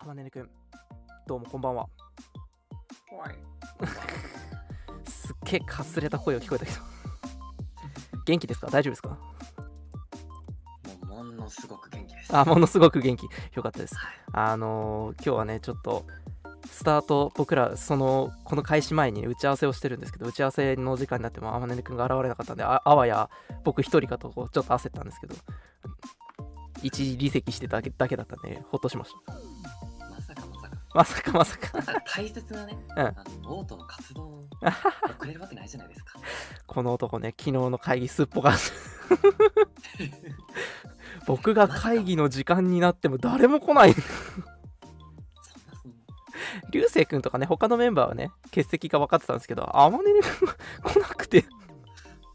浜ねねくんどうもこんばんは。怖い。すっげえかすれた声が聞こえたけど。元気ですか？大丈夫ですか？ものすごく元気です。あものすごく元気。よかったです。はい。あのー今日はねちょっとスタート僕らそのこの開始前にね打ち合わせをしてるんですけど打ち合わせの時間になってもあまねねくんが現れなかったんでああわや僕一人かとこうちょっと焦ったんですけど一時離席してただけだけだったんでほっとしましたまさかまさか。大切なね、うんあのオートの活動を 遅れるわけないじゃないですか。この男ね昨日の会議すっぽかす 僕が会議の時間になっても誰も来ない。流星君とかね他のメンバーはね欠席が分かってたんですけどあまねね 来なくて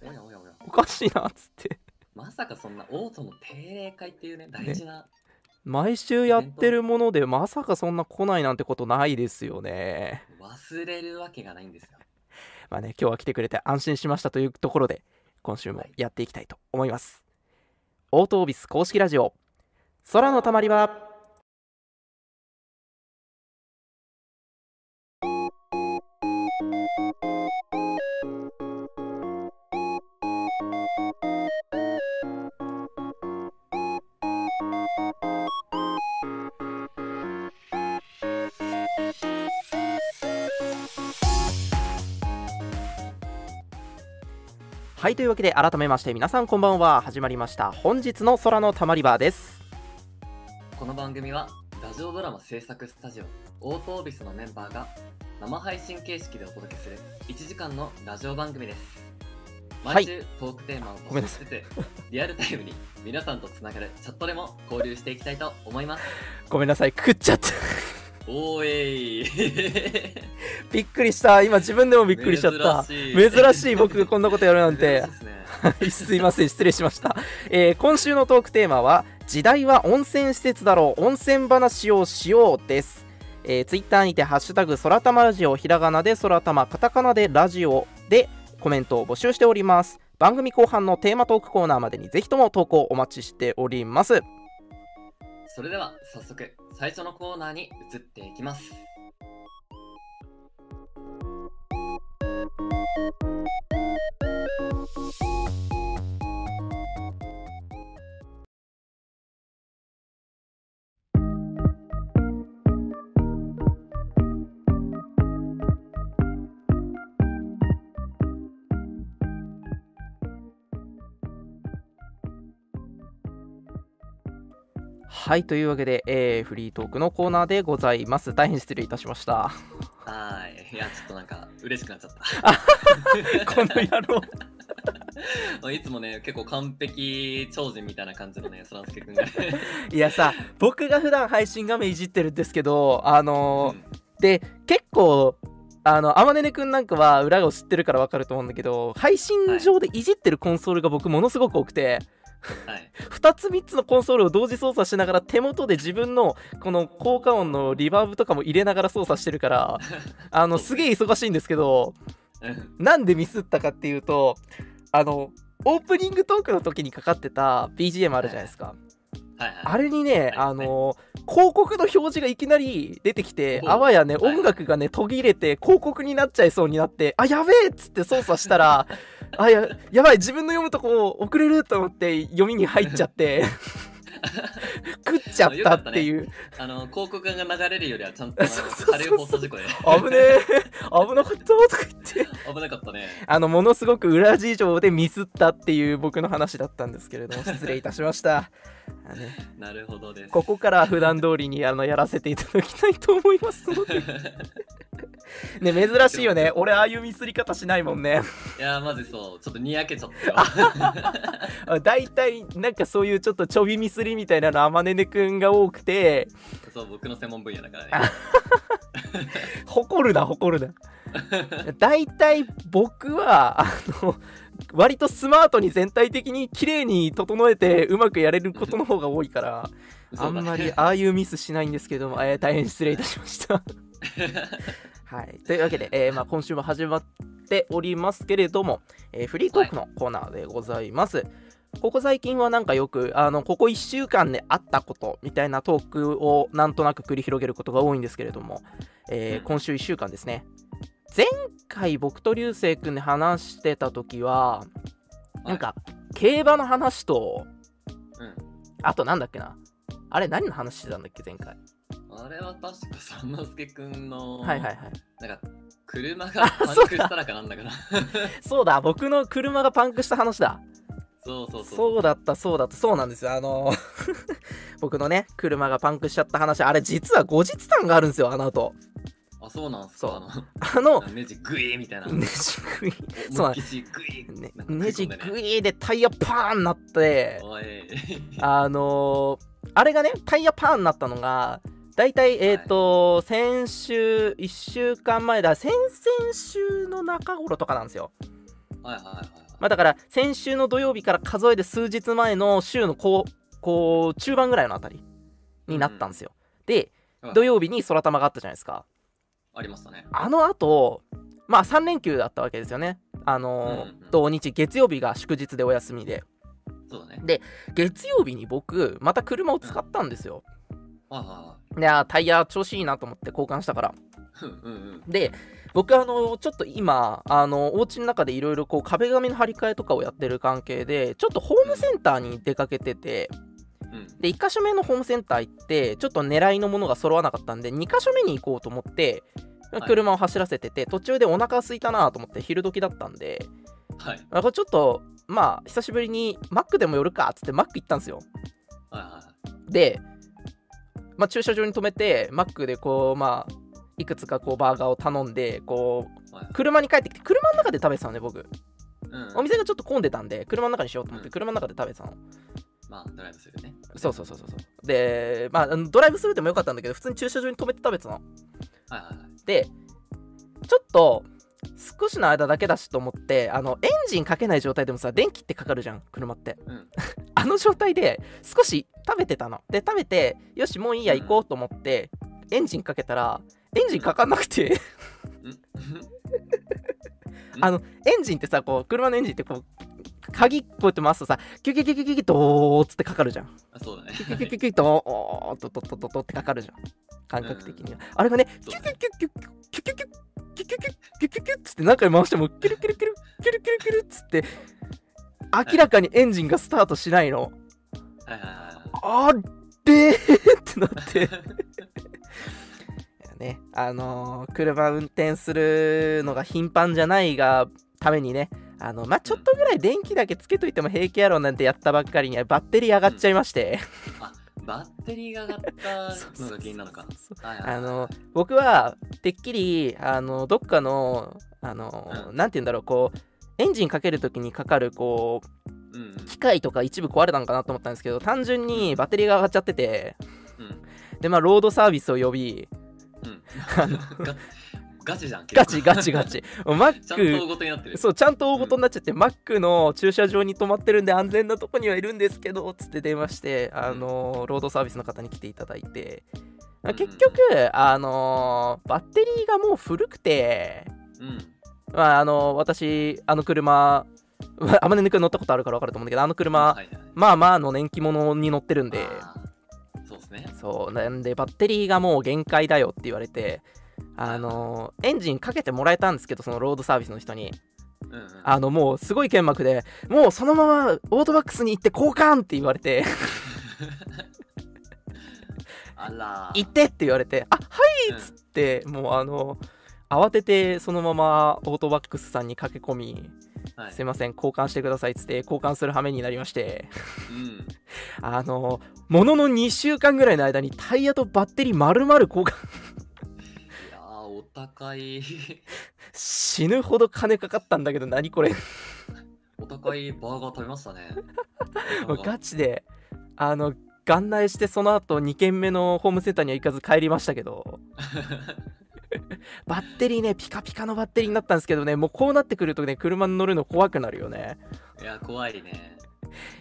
おやおやおや。おかしいなっつってまさかそんなオートの定例会っていうね、大事な。毎週やってるものでまさかそんな来ないなんてことないですよね。忘れるわけがないんですよ。まあね今日は来てくれて安心しましたというところで今週もやっていきたいと思います。オートオービス公式ラジオ。空のたまり場はいというわけで改めまして皆さんこんばんは。始まりました。本日の空のたまり場です。この番組はラジオドラマ制作スタジオオートオービスのメンバーが生配信形式でお届けする1時間のラジオ番組です。はい。毎週トークテーマをごめんな募集しつつ、リアルタイムに皆さんとつながるチャットでも交流していきたいと思います。ごめんなさい。食っちゃったおーい。びっくりした。今自分でもびっくりしちゃった。珍しい。僕がこんなことやるなんて。すねはい すいません失礼しました、えー今週のトークテーマは時代は温泉施設だろう。温泉話をしようです、えー、ツイッターにてハッシュタグ空玉ラジオひらがなで空玉カタカナでラジオでコメントを募集しております。番組後半のテーマトークコーナーまでにぜひとも投稿お待ちしておりますそれでは早速最初のコーナーに移っていきます。はいというわけで、えーフリートークのコーナーでございます。大変失礼いたしました。はい。いやちょっとなんか嬉しくなっちゃった。この野郎。いつもね結構完璧超人みたいな感じのねそらすけくんがね、いやさ僕が普段配信画面いじってるんですけどあのーうん。で結構あのあまねねくんなんかは裏を知ってるから分かると思うんだけど配信上でいじってるコンソールが僕ものすごく多くて、はい。2つ3つのコンソールを同時操作しながら手元で自分のこの効果音のリバーブとかも入れながら操作してるから あのす。げえ忙しいんですけどうん。なんでミスったかっていうとあのオープニングトークの時にかかってた BGM あるじゃないですか、はい。はい。あれにね、ああの広告の表示がいきなり出てきてあわやねはい。音楽がね途切れて広告になっちゃいそうになってあやべえっつって操作したら あややばい自分の読むとこ遅れると思って読みに入っちゃって 食っちゃったっていう、あの広告が流れるよりはちゃんとあの そうそうそう。軽い放送事故で。危ねえ。危なかったとか言って。危なかったね。あのものすごく裏事情でミスったっていう僕の話だったんですけれども 失礼いたしました。ね。なるほどです。ここからは普段通りにあのやらせていただきたいと思いますので ね珍しいよね。俺ああいうミスり方しないもんね。いやマジそう。ちょっとにやけちゃった。よ あ大体なんかそういうちょっとちょびミスりみたいなのあまねねくんが多くて。そう僕の専門分野だからね。あ誇るな誇るな。大体僕はあの割とスマートに全体的に綺麗に整えてうまくやれることの方が多いから あんまりああいうミスしないんですけども、えー大変失礼いたしました。はい、というわけで、えーまあ、今週も始まっておりますけれども、えーフリートークのコーナーでございます。ここ最近はなんかよくあのここ1週間であったことみたいなトークをなんとなく繰り広げることが多いんですけれども、えーうん。今週1週間ですね。前回僕と流星君で話してた時はなんか競馬の話とうん。あとなんだっけな。あれ何の話してたんだっけ前回あれは確か三之助くんの、はいはいはい。なんか、車がパンクしたらかなんだかな。そうだ僕の車がパンクした話だ。そうそうそう。そう。だったそうだった。そうなんですよ。あの 僕のね車がパンクしちゃった話あれ実は後日談があるんですよあの後。あ、そうなんすそう。か。あのネジグイーみたいな。ネジグイそう思いっきしグイーね。ネジグイーでタイヤパーンなって。あのーあれがねタイヤパーンになったのがだいたい。えっ、と、先週1週間前だ。先々週の中頃とかなんですよ。はいはいはいはい。まあだから先週の土曜日から数えて数日前の週のこうこう中盤ぐらいのあたりになったんですよ、ではい土曜日に空玉があったじゃないですか。ありましたね。あの後まあ3連休だったわけですよね。あのーうんうん。土日月曜日が祝日でお休みで。そうだね。月曜日に僕また車を使ったんですよ、はいはでタイヤ調子いいなと思って交換したからいはい。うんうんで僕あのちょっと今あのお家の中でいろいろこう壁紙の張り替えとかをやってる関係でちょっとホームセンターに出かけててうん。で1箇所目のホームセンター行ってちょっと狙いのものが揃わなかったんで2箇所目に行こうと思ってい車を走らせてて、途中でお腹空いたなと思って昼時だったんではい。なんかちょっとまあ久しぶりにマックでも寄るかっつってマック行ったんですよはいはい。で、まあ、駐車場に止めてマックでこうまあいくつかこうバーガーを頼んでこうはい。車に帰ってきて車の中で食べてたのね僕。うん。お店がちょっと混んでたんで車の中にしようと思ってうん。車の中で食べてたの。まあ、ドライブするね。そうそうそうそう。そうでまあドライブスルーでもよかったんだけど普通に駐車場に止めて食べてたの。はいはいはい。でちょっと少しの間だけだしと思ってあのエンジンかけない状態でもさ電気ってかかるじゃん車って。うん。あの状態で少し食べてたの。で食べてよしもういいや行こうと思って、エンジンかけたらエンジンかかんなくて。うん。あのエンジンってさこう車のエンジンってこう鍵こうやって回すとさキュキュキュキュキュキュドーっつってかかるじゃん。あそうだね。キュキュキュキュキュドードドドドドってかかるじゃん感覚的には、あれがねキュキュキュキュキュキュキュキュキュキュキュキュキュッつって中に回してもキュルキュルキュルキュルキュルキュルつって明らかにエンジンがスタートしないの。あれってなって ね、あのー、車運転するのが頻繁じゃないがためにね、あの、まあ、ちょっとぐらい電気だけつけといても平気やろうなんてやったばっかりにバッテリー上がっちゃいまして、うん。バッテリーが上がった のが原因なのか。あの僕はてっきりあのどっかのあの、うん。なんて言うんだろうこうエンジンかけるときにかかるこううんうん。機械とか一部壊れたのかなと思ったんですけど単純にバッテリーが上がっちゃってて。うん。でまあロードサービスを呼びうん。あの ガガチじゃん。ガチガチガチ マッちゃんと大クごとになってる。そうちゃんと大事になっちゃって、マックの駐車場に止まってるんで安全なとこにはいるんですけどつって電話してあのロードサービスの方に来ていただいてうんうん結局あのバッテリーがもう古くてうん。まあ、あの私あの車 あまねくん乗ったことあるから分かると思うんだけどあの車、はいはいまあまあの年季物に乗ってるんでそうですね。そうなんでバッテリーがもう限界だよって言われてあのエンジンかけてもらえたんですけどそのロードサービスの人にうんうん。あのもうすごい剣幕でもうそのままオートバックスに行って交換って言われて あら。行ってって言われてあはいっつってもうあの慌ててそのままオートバックスさんに駆け込みはいすいません交換してくださいっつって交換する羽目になりましてうん。あのものの2週間ぐらいの間にタイヤとバッテリー丸々交換高い。死ぬほど金かかったんだけど何これお高いバーガー食べましたね。ガチであの元内してその後2軒目のホームセンターには行かず帰りましたけど バッテリーねピカピカのバッテリーになったんですけどねもうこうなってくるとね車に乗るの怖くなるよねいや、怖いね。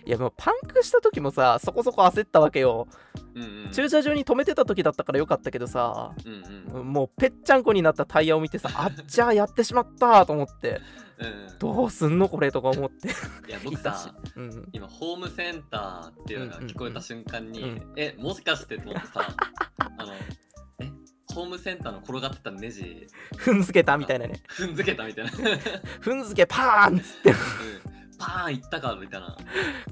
いやもうパンクした時もさそこそこ焦ったわけよ。うんうん。駐車場に止めてた時だったからよかったけどさうんうん。もうぺっちゃんこになったタイヤを見てさ あっじゃあやってしまったと思って。うんどうすんのこれとか思って。いや僕さうん。今ホームセンターっていうのが聞こえた瞬間に、うん。うんえもしかしてと思ってさ あのえホームセンターの転がってたネジ。踏んづけたみたいなね。踏んづけたみたいな、うん、踏んづけパーンっつってパーンいったかみたいな。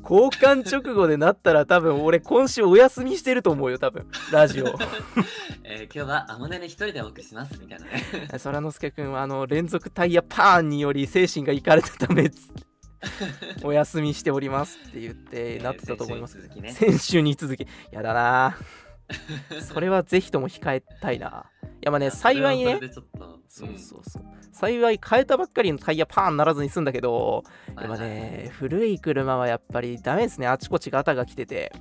交換直後でなったら多分俺今週お休みしてると思うよ多分。ラジオ。えー今日はあまねね一人でお送りしますみたいな。ね空之助君はあの連続タイヤパーンにより精神がいかれたため お休みしておりますって言ってなってたと思います、先週に続きね。に続き。やだなそれはぜひとも控えたいないやまあね幸いね。そうそうそう。幸い変えたばっかりのタイヤパーンならずに済んだけどはいはいね古い車はやっぱりダメですね。あちこちガタが来てて。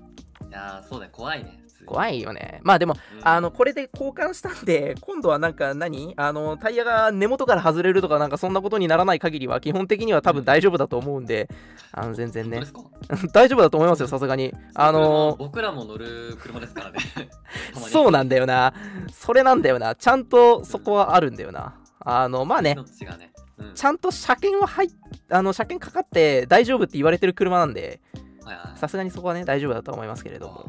いやーそうだよ怖いね怖いよね。まあでもうん。あのこれで交換したんで今度はなんか何？あのタイヤが根元から外れるとかなんかそんなことにならない限りは基本的には多分大丈夫だと思うんであの全然ね。大丈夫だと思いますよさすがに。あの僕らも乗る車ですからね。そうなんだよな。それなんだよな。ちゃんとそこはあるんだよな。あのまあね。うん、ちゃんと車検は入っあの車検かかって大丈夫って言われてる車なんでさすがにそこはね大丈夫だと思いますけれども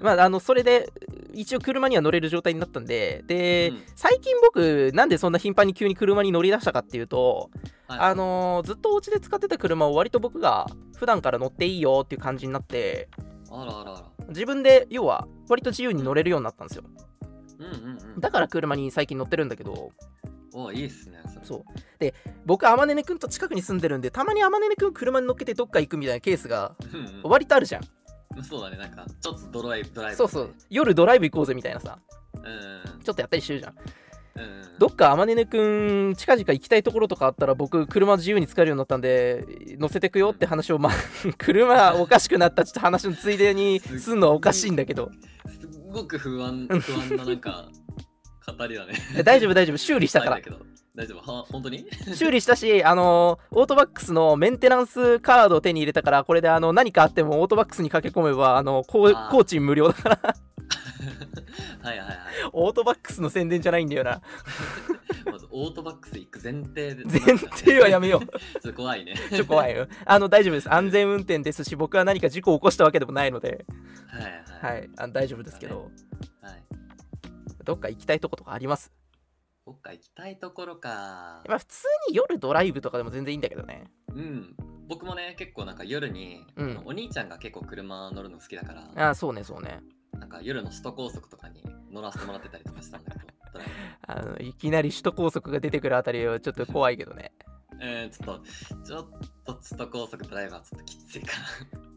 まあ、あのそれで一応車には乗れる状態になったんでで、うん。最近僕なんでそんな頻繁に急に車に乗り出したかっていうと、はい。あのーずっとお家で使ってた車を割と僕が普段から乗っていいよっていう感じになってあらあらあら。自分で要は割と自由に乗れるようになったんですよ。うんうんうん。だから車に最近乗ってるんだけどおいいっすねそれ。そう。で僕あまねねくんと近くに住んでるんでたまにあまねねくん車に乗っけてどっか行くみたいなケースがうん。割とあるじゃんそうだねなんかちょっとドライブドライブそうそう。夜ドライブ行こうぜみたいなさ。うん。ちょっとやったりしてるじゃん。うん。うんどっかあまねねくん近々行きたいところとかあったら僕車自由に使えるようになったんで乗せてくよって話をまあ 車おかしくなったちょっと話のついでにすんのはおかしいんだけど。すっごく不安不安ななんか 語りだね。え大丈夫大丈夫。修理したから。はいだけど大丈夫？は本当に？修理したしあのオートバックスのメンテナンスカードを手に入れたからこれであの何かあってもオートバックスに駆け込めばあのこうあー。工賃無料だから。はいはいはい。オートバックスの宣伝じゃないんだよな。まずオートバックス行く前提で。前提はやめよう。ちょっと怖いね。ちょっと怖いよ。あの大丈夫です。安全運転ですし僕は何か事故を起こしたわけでもないので。はいはい。はい。あの大丈夫ですけど。はい。どっか行きたいとことかあります？どっか行きたいところか。まあ普通に夜ドライブとかでも全然いいんだけどね。うん。僕もね結構なんか夜に、うん。お兄ちゃんが結構車乗るの好きだから。ああそうねそうね。なんか夜の首都高速とかに乗らせてもらってたりとかしたんだけど ドライあのいきなり首都高速が出てくるあたりはちょっと怖いけどね。ブえー、ちょっとちょっと首都高速ドライバーちょっときついかいや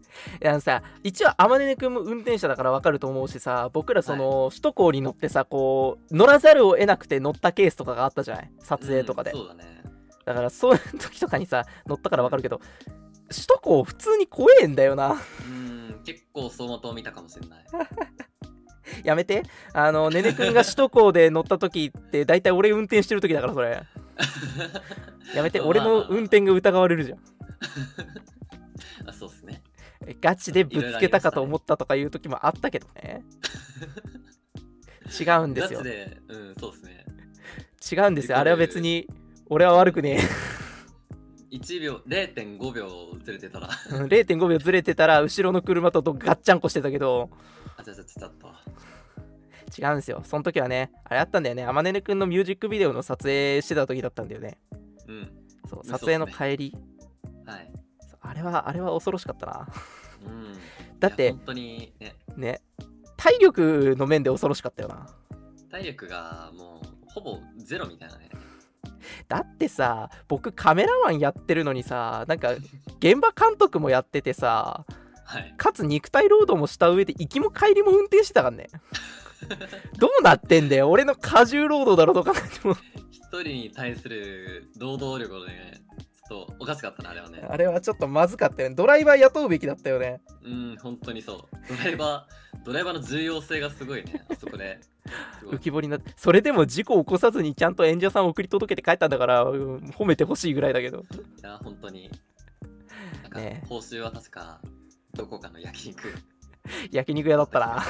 あのさ一応あまねねくんも運転者だから分かると思うしさ僕らその、首都高に乗ってさこう乗らざるを得なくて乗ったケースとかがあったじゃない？撮な影とかで、うんそうだね。だからそういう時とかにさ乗ったから分かるけど首都高普通に怖えんだよな。うん結構走馬灯見たかもしれない。やめて。あのねねくんが首都高で乗った時って大体俺運転してる時だからそれ。やめて。まあ俺の運転が疑われるじゃん。あそうっすねガチでぶつけたかと思ったとかいう時もあったけどね。違うんですよ。うんそうっすね。違うんですよ。あれは別に俺は悪くね1秒0.5秒ずれてたら。えうん0.5秒ずれてたら後ろの車とどガッチャンコしてたけど。あちょちょちょちょっと違うんですよ。その時はねあれあったんだよね。あまねねくんのミュージックビデオの撮影してた時だったんだよね。うん。そう撮影の帰り。はいあれはあれは恐ろしかったな。うん。だって本当にね。ね体力の面で恐ろしかったよな。体力がもうほぼゼロみたいなね。だってさ僕カメラマンやってるのにさなんか現場監督もやっててさはい。かつ肉体労働もした上で行きも帰りも運転してたからね。どうなってんだよ俺の過重労働だろとかっても。一人に対する労働力をねちょっとおかしかったなあれはね。あれはちょっとまずかったよね。ドライバー雇うべきだったよね。うん本当にそう。ドライバー ドライバーの重要性がすごいね、あそこで。浮き彫りになってそれでも事故を起こさずにちゃんと演者さんを送り届けて帰ったんだから、うん褒めてほしいぐらいだけど。いや、本当に。なんか、ね。報酬は確か、どこかの焼肉。焼肉屋だったな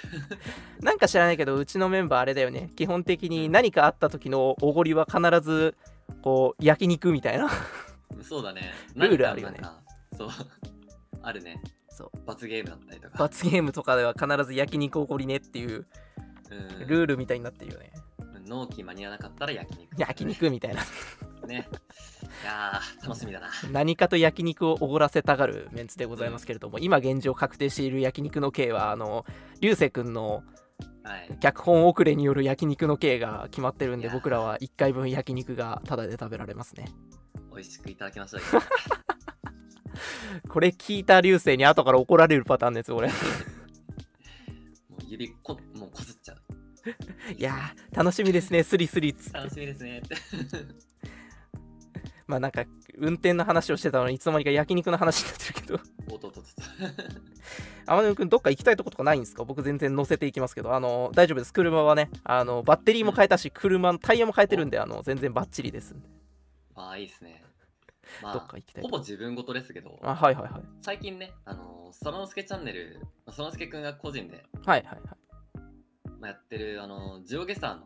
なんか知らないけどうちのメンバーあれだよね。基本的に何かあった時のおごりは必ずこう焼肉みたいなそうだね。ルールあるよねそう。あるね。そう罰ゲームだったりとか。罰ゲームとかでは必ず焼肉おごりねっていううんルールみたいになってるよね納期間に合わなかったら焼肉。焼肉みたいな ね。いやー、楽しみだな。何かと焼肉をおごらせたがるメンツでございますけれども今現状確定している焼肉の刑はあの流星君のはい。脚本遅れによる焼肉の刑が決まってるんで僕らは1回分焼肉がタダで食べられますね美味しくいただきましょう。これ聞いた流星に後から怒られるパターンですよ俺もう指こ、もうこすっちゃう。いやー楽しみですねスリスリっつ楽しみですねって。まあなんか運転の話をしてたのにいつの間にか焼肉の話になってるけどおっとっとっと。天野くんどっか行きたいとことかないんですか？僕全然乗せていきますけど。あの大丈夫です。車はねあのバッテリーも変えたし車のタイヤも変えてるんであの全然バッチリですんで。まあいいですね。まあどっか、行きたいほぼ自分事ですけど、あはいはいはい。最近ね、あのー、そらのすけチャンネル、まあそらのすけくんが個人で、はいはいはい。まあ、やってる、あのー、ジオゲサーの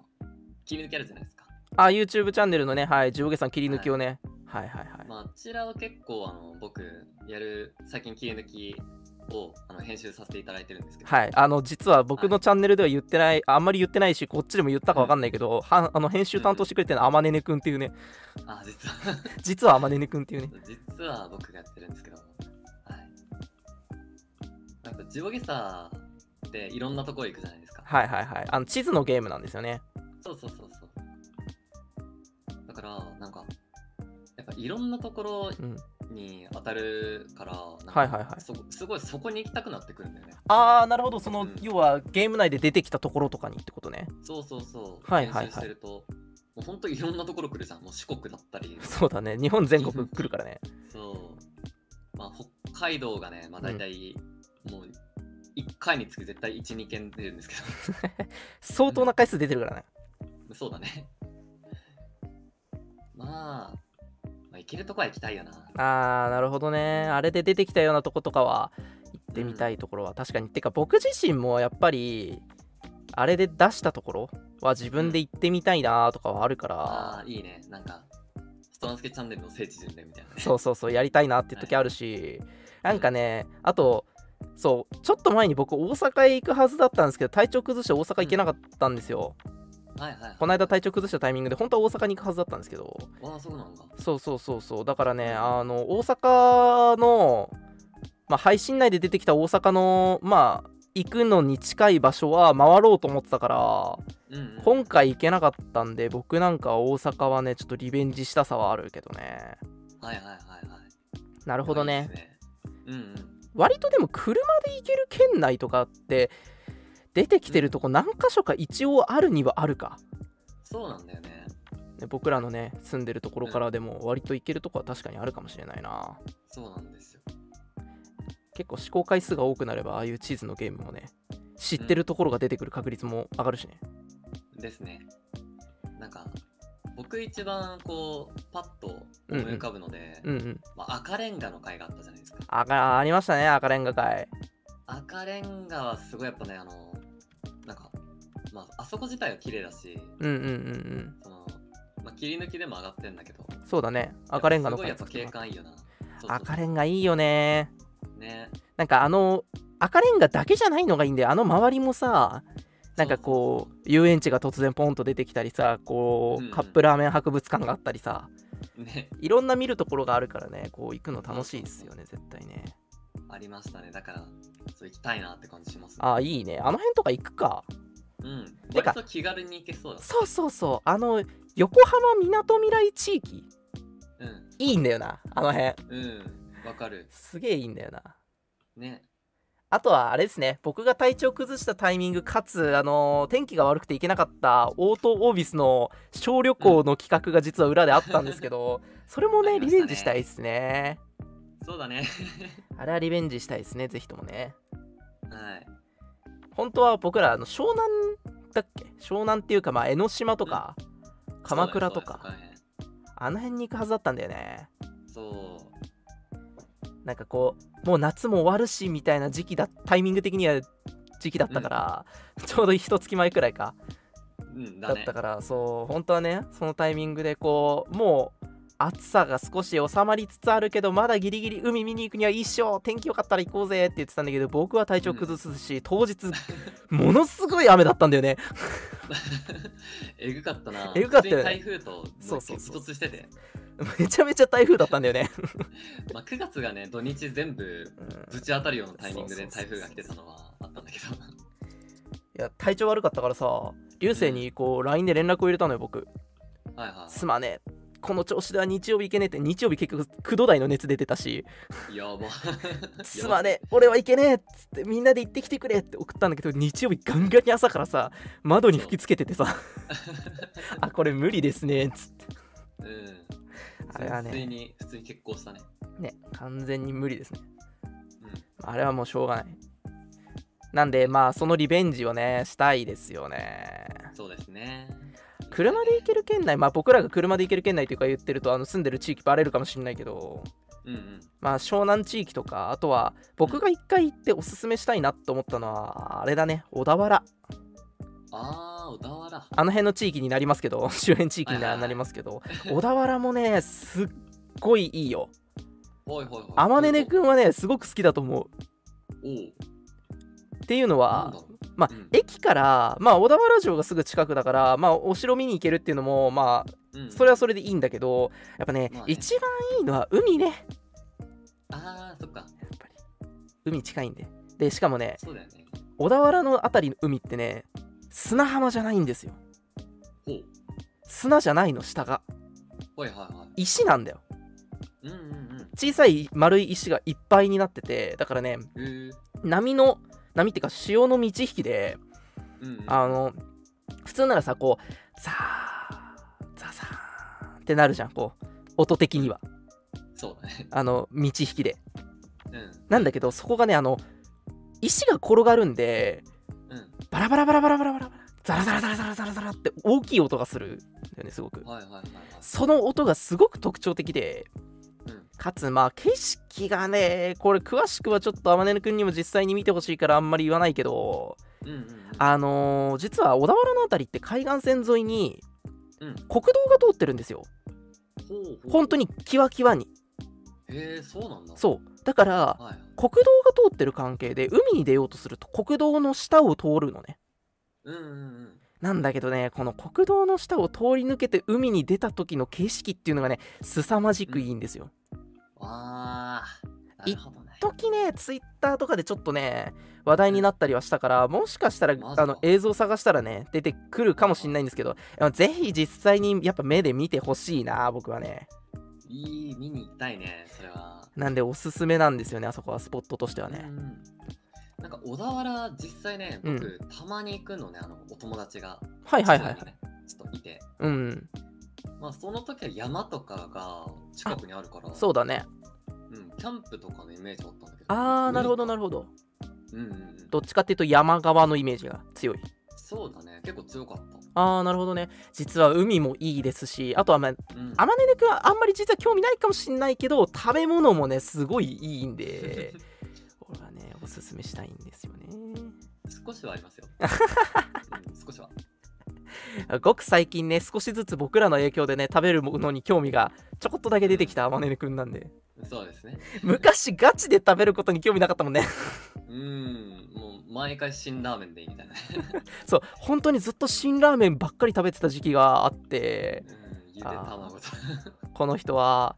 切り抜きあるじゃないですか。あ YouTube チャンネルのねはい上下さん切り抜きをね、はい、はいはいまあ、あちらは結構、あの僕、やる、最近切り抜きをあの編集させていただいてるんですけど、はい、あの実は僕のチャンネルでは言ってない、あんまり言ってないし、こっちでも言ったか分かんないけど、は あの編集担当してくれてるのはあまねねくんっていうね、あ、実は、実はあまねねくんっていうね、実は僕がやってるんですけど、はい。なんか、ジオゲサーっていろんなところ行くじゃないですか。はいはいはい、あの地図のゲームなんですよね。そうそうそうそう。だから、なんか、やっぱいろんなところうん、に当たるから、なんかはいはいはいそすごいそこに行きたくなってくるんだよね。あー、なるほど、その、うん要はゲーム内で出てきたところとかにってことね。そうそうそう。はいはいはいると、もうほんといろんなところ来るじゃん。もう四国だったり。そうだね、日本全国来るからね。そう。まあ、北海道がね、まあ大体、もう、1回につき絶対1、2件出るんですけ 相当な回数出てるからね。ど、そうだね。まあ、まあ、行けるとこは行きたいよな。あー、なるほどね。あれで出てきたようなとことかは行ってみたいところは確かに。てか僕自身もやっぱり、あれで出したところは自分で行ってみたいなとかはあるから。ああ、いいね。なんか、ストランスケチャンネルの聖地巡礼みたいなね。そうそうそうやりたいなっていう時あるし、なんかねあとそうちょっと前に僕大阪へ行くはずだったんですけど体調崩して大阪行けなかったんですよ、はいはいはい。この間体調崩したタイミングで本当は大阪に行くはずだったんですけどああ、そうなんだ。そうそうそうそうだからねあの大阪の、まあ、配信内で出てきた大阪のまあ行くのに近い場所は回ろうと思ってたからうん、うん。今回行けなかったんで僕なんか大阪はねちょっとリベンジしたさはあるけどねはいはいはいはい。なるほどねね。うんうん。割とでも車で行ける県内とかって出てきてるとこ何箇所か一応あるにはあるか、そうなんだよね。ね僕らのね住んでるところからでも割と行けるとこは確かにあるかもしれないなそうなんですよ。結構試行回数が多くなればああいう地図のゲームもね知ってるところが出てくる確率も上がるしね、ですね。なんか、僕一番こう、パッと思い浮かぶので、うんうんまあ、赤レンガの回があったじゃないですか。あありましたね赤レンガ会赤レンガはすごいやっぱね、あの、なんか、まあ、あそこ自体は綺麗だし、うんうんうんうん。その、まあ、切り抜きでも上がってんだけど、そうだね。赤レンガのすごいやっぱ景観いいよな。そうそうそう。赤レンガいいよね。ね。なんかあの赤レンガだけじゃないのがいいんだよ。あの周りもさなんかこう遊園地が突然ポンと出てきたりさこうんううん。カップラーメン博物館があったりさ。う、ね。いろんな見るところがあるからね。こう行くの楽しいですよね絶対ねありましたね。だから、そう行きたいなって感じします、ね。ああいいねあの辺とか行くかうん。割と気軽に行けそうだ。そうそうそうあの横浜みなとみらい地域うん。いいんだよなあの辺うん。わかる。すげえいいんだよなね。あとはあれですね僕が体調崩したタイミングかつあの天気が悪くて行けなかったオートオービスの小旅行の企画が実は裏であったんですけど、それもねねリベンジしたいですねそうだね。あれはリベンジしたいですねぜひともね。はい。本当は僕らあの湘南だっけ？湘南っていうかまあ江ノ島とか、鎌倉とかあの辺に行くはずだったんだよね。そう。なんかこうもう夏も終わるしみたいな時期だタイミング的には時期だったから、ちょうど一月前くらいかうんだね。だったからそう本当はねそのタイミングでこうもう暑さが少し収まりつつあるけどまだギリギリ海見に行くには一生天気良かったら行こうぜって言ってたんだけど僕は体調崩すし、当日ものすごい雨だったんだよね。えぐかったな。えぐかったよね。台風ともそうそうそうしてて。めちゃめちゃ台風だったんだよね、まあ9月がね土日全部うん。ぶち当たるようなタイミングで台風が来てたのはあったんだけど。いや体調悪かったからさ流星にこう LINE で連絡を入れたのよ僕。はいはい。すまねえこの調子では日曜日行けねえって日曜日結局9度台の熱出てたし。やば。すまねえ俺は行けねえっつってみんなで行ってきてくれって送ったんだけど日曜日ガンガンに朝からさ窓に吹きつけててさ。あこれ無理ですねっつって。うん。あれはね。普通に普通に結婚したね。ね完全に無理ですね。うん。あれはもうしょうがない。なんでまあそのリベンジをねしたいですよね。そうですね車で行ける県内まあ僕らが車で行ける県内というか言ってるとあの住んでる地域バレるかもしれないけどうんうん。まあ湘南地域とかあとは僕が一回行っておすすめしたいなと思ったのはあれだね小田原。あー小田原。あの辺の地域になりますけど 周辺地域になりますけど小田原もねすっごいいいよ。ほいほいほい。あまねねくんはねすごく好きだと思う。っていうのはまあ、うん駅から、まあ、小田原城がすぐ近くだから、まあ、お城見に行けるっていうのも、まあ、うんそれはそれでいいんだけど、やっぱね、まあね一番いいのは海ね。あーそっかやっぱり。海近いんで。で、しかもね、そうだよね小田原のあたりの海ってね、砂浜じゃないんですよ。ほう砂じゃないの、下が。はいはいは石なんだよ。いうんうんうん小さい丸い石がいっぱいになってて、だからね、波の、波っていうか潮の満ち引きで、うんうんあの、普通ならさ、こう、ザー、ザザーってなるじゃん、こう、音的には。そうだね あの、満ち引きで。うんなんだけど、そこがね、あの、石が転がるんで、うんバラバラバラバラバラバラ、ザラザラザラザラザラザラって大きい音がするんだよね、すごく。はいはいはいはいその音がすごく特徴的で、うんかつ、まあ、景色がね、これ、詳しくはちょっと、あまねくんにも実際に見てほしいから、あんまり言わないけど、うんうんうんあのー実は小田原のあたりって海岸線沿いにうん国道が通ってるんですよ。ほうほう本当にキワキワに。へえそうなんだそう。だから、はい国道が通ってる関係で、海に出ようとすると国道の下を通るのね。うんうんうんなんだけどね、この国道の下を通り抜けて海に出た時の景色っていうのがね、凄まじくいいんですよ。あー。なるほどね。時ね、ツイッターとかでちょっとね、話題になったりはしたから、もしかしたらあの映像探したらね、出てくるかもしれないんですけど、ぜひ実際にやっぱ目で見てほしいな、僕はね。いい見に行きたいねそれは。なんでおすすめなんですよね、あそこはスポットとしてはね。うん。なんか小田原実際ねうん。僕、たまに行くのねあのお友達が。はいはいはいねちょっといて。うん、まあその時は山とかが近くにあるからそうだね。うん、キャンプとかのイメージだったんだけどあー、なるほどなるるほど。うんうんうんどっちかっていうと山側のイメージが強い。そうだね結構強かったあー、なるほどね。実は海もいいですし、あとは、まあ、うんあまねねくんはあんまり実は興味ないかもしんないけど、食べ物もね、すごいいいんで、俺はね、おすすめしたいんですよね。少しはありますよ、うん、少しは ごく最近ね、少しずつ僕らの影響でね、食べるものに興味がちょこっとだけ出てきたあまねねくんなんで、そうですね。昔ガチで食べることに興味なかったもんね。うんもう毎回辛ラーメンでいいみたいな。ね そう、本当にずっと辛ラーメンばっかり食べてた時期があって、うん卵と。この人は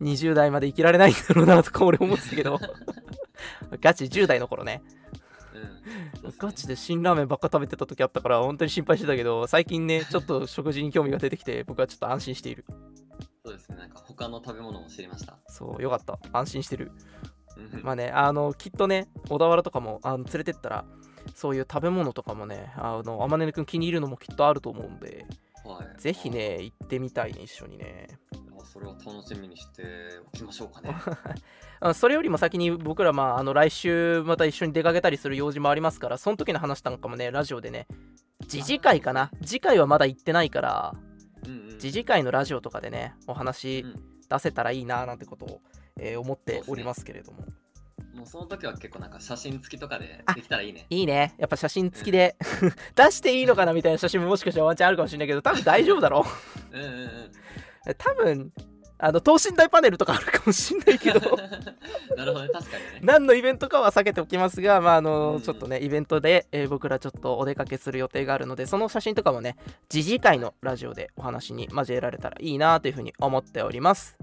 20代まで生きられないんだろうなとか俺思ってたけど、ガチ10代の頃ね。うん。ねガチで辛ラーメンばっか食べてた時あったから本当に心配してたけど最近ね ちょっと食事に興味が出てきて僕はちょっと安心している。そうですね。なんか他の食べ物も知りました？そうよかった。安心してる。うん。まあねあのきっとね小田原とかもあの連れてったらそういう食べ物とかもねあのあまねねくん気に入るのもきっとあると思うんではい。ぜひね行ってみたいね一緒にね。あそそれを楽しみにしておきましょうかね。あ それよりも先に僕ら、まあ、あの来週また一緒に出かけたりする用事もありますから、その時の話なんかもね、ラジオでね、次次回かな次回はまだ行ってないから、うんうん。次次回のラジオとかでね、お話うん出せたらいいななんてことを、えー思っておりますけれども。もうその時は結構なんか写真付きとかであできたらいいね。いいね。やっぱ写真付きで 出していいのかなみたいな写真ももしかしたらワンチャンあるかもしれないけど、多分大丈夫だろうんうんうん。う。多分、あの、等身大パネルとかあるかもしれないけど。なるほどね、確かにね。何のイベントかは避けておきますが、まああのうんちょっとねイベントで、えー僕らちょっとお出かけする予定があるのでその写真とかもね次次回のラジオでお話に交えられたらいいなというふうに思っております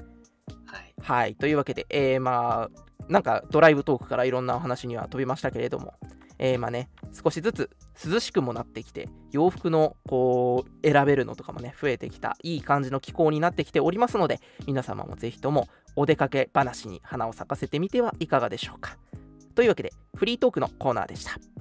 はい。はいというわけで、えーまあなんかドライブトークからいろんなお話には飛びましたけれどもえーまあね少しずつ涼しくもなってきて洋服のこう選べるのとかもね増えてきたいい感じの気候になってきておりますので皆様もぜひともお出かけ話に花を咲かせてみてはいかがでしょうか。というわけでフリートークのコーナーでした。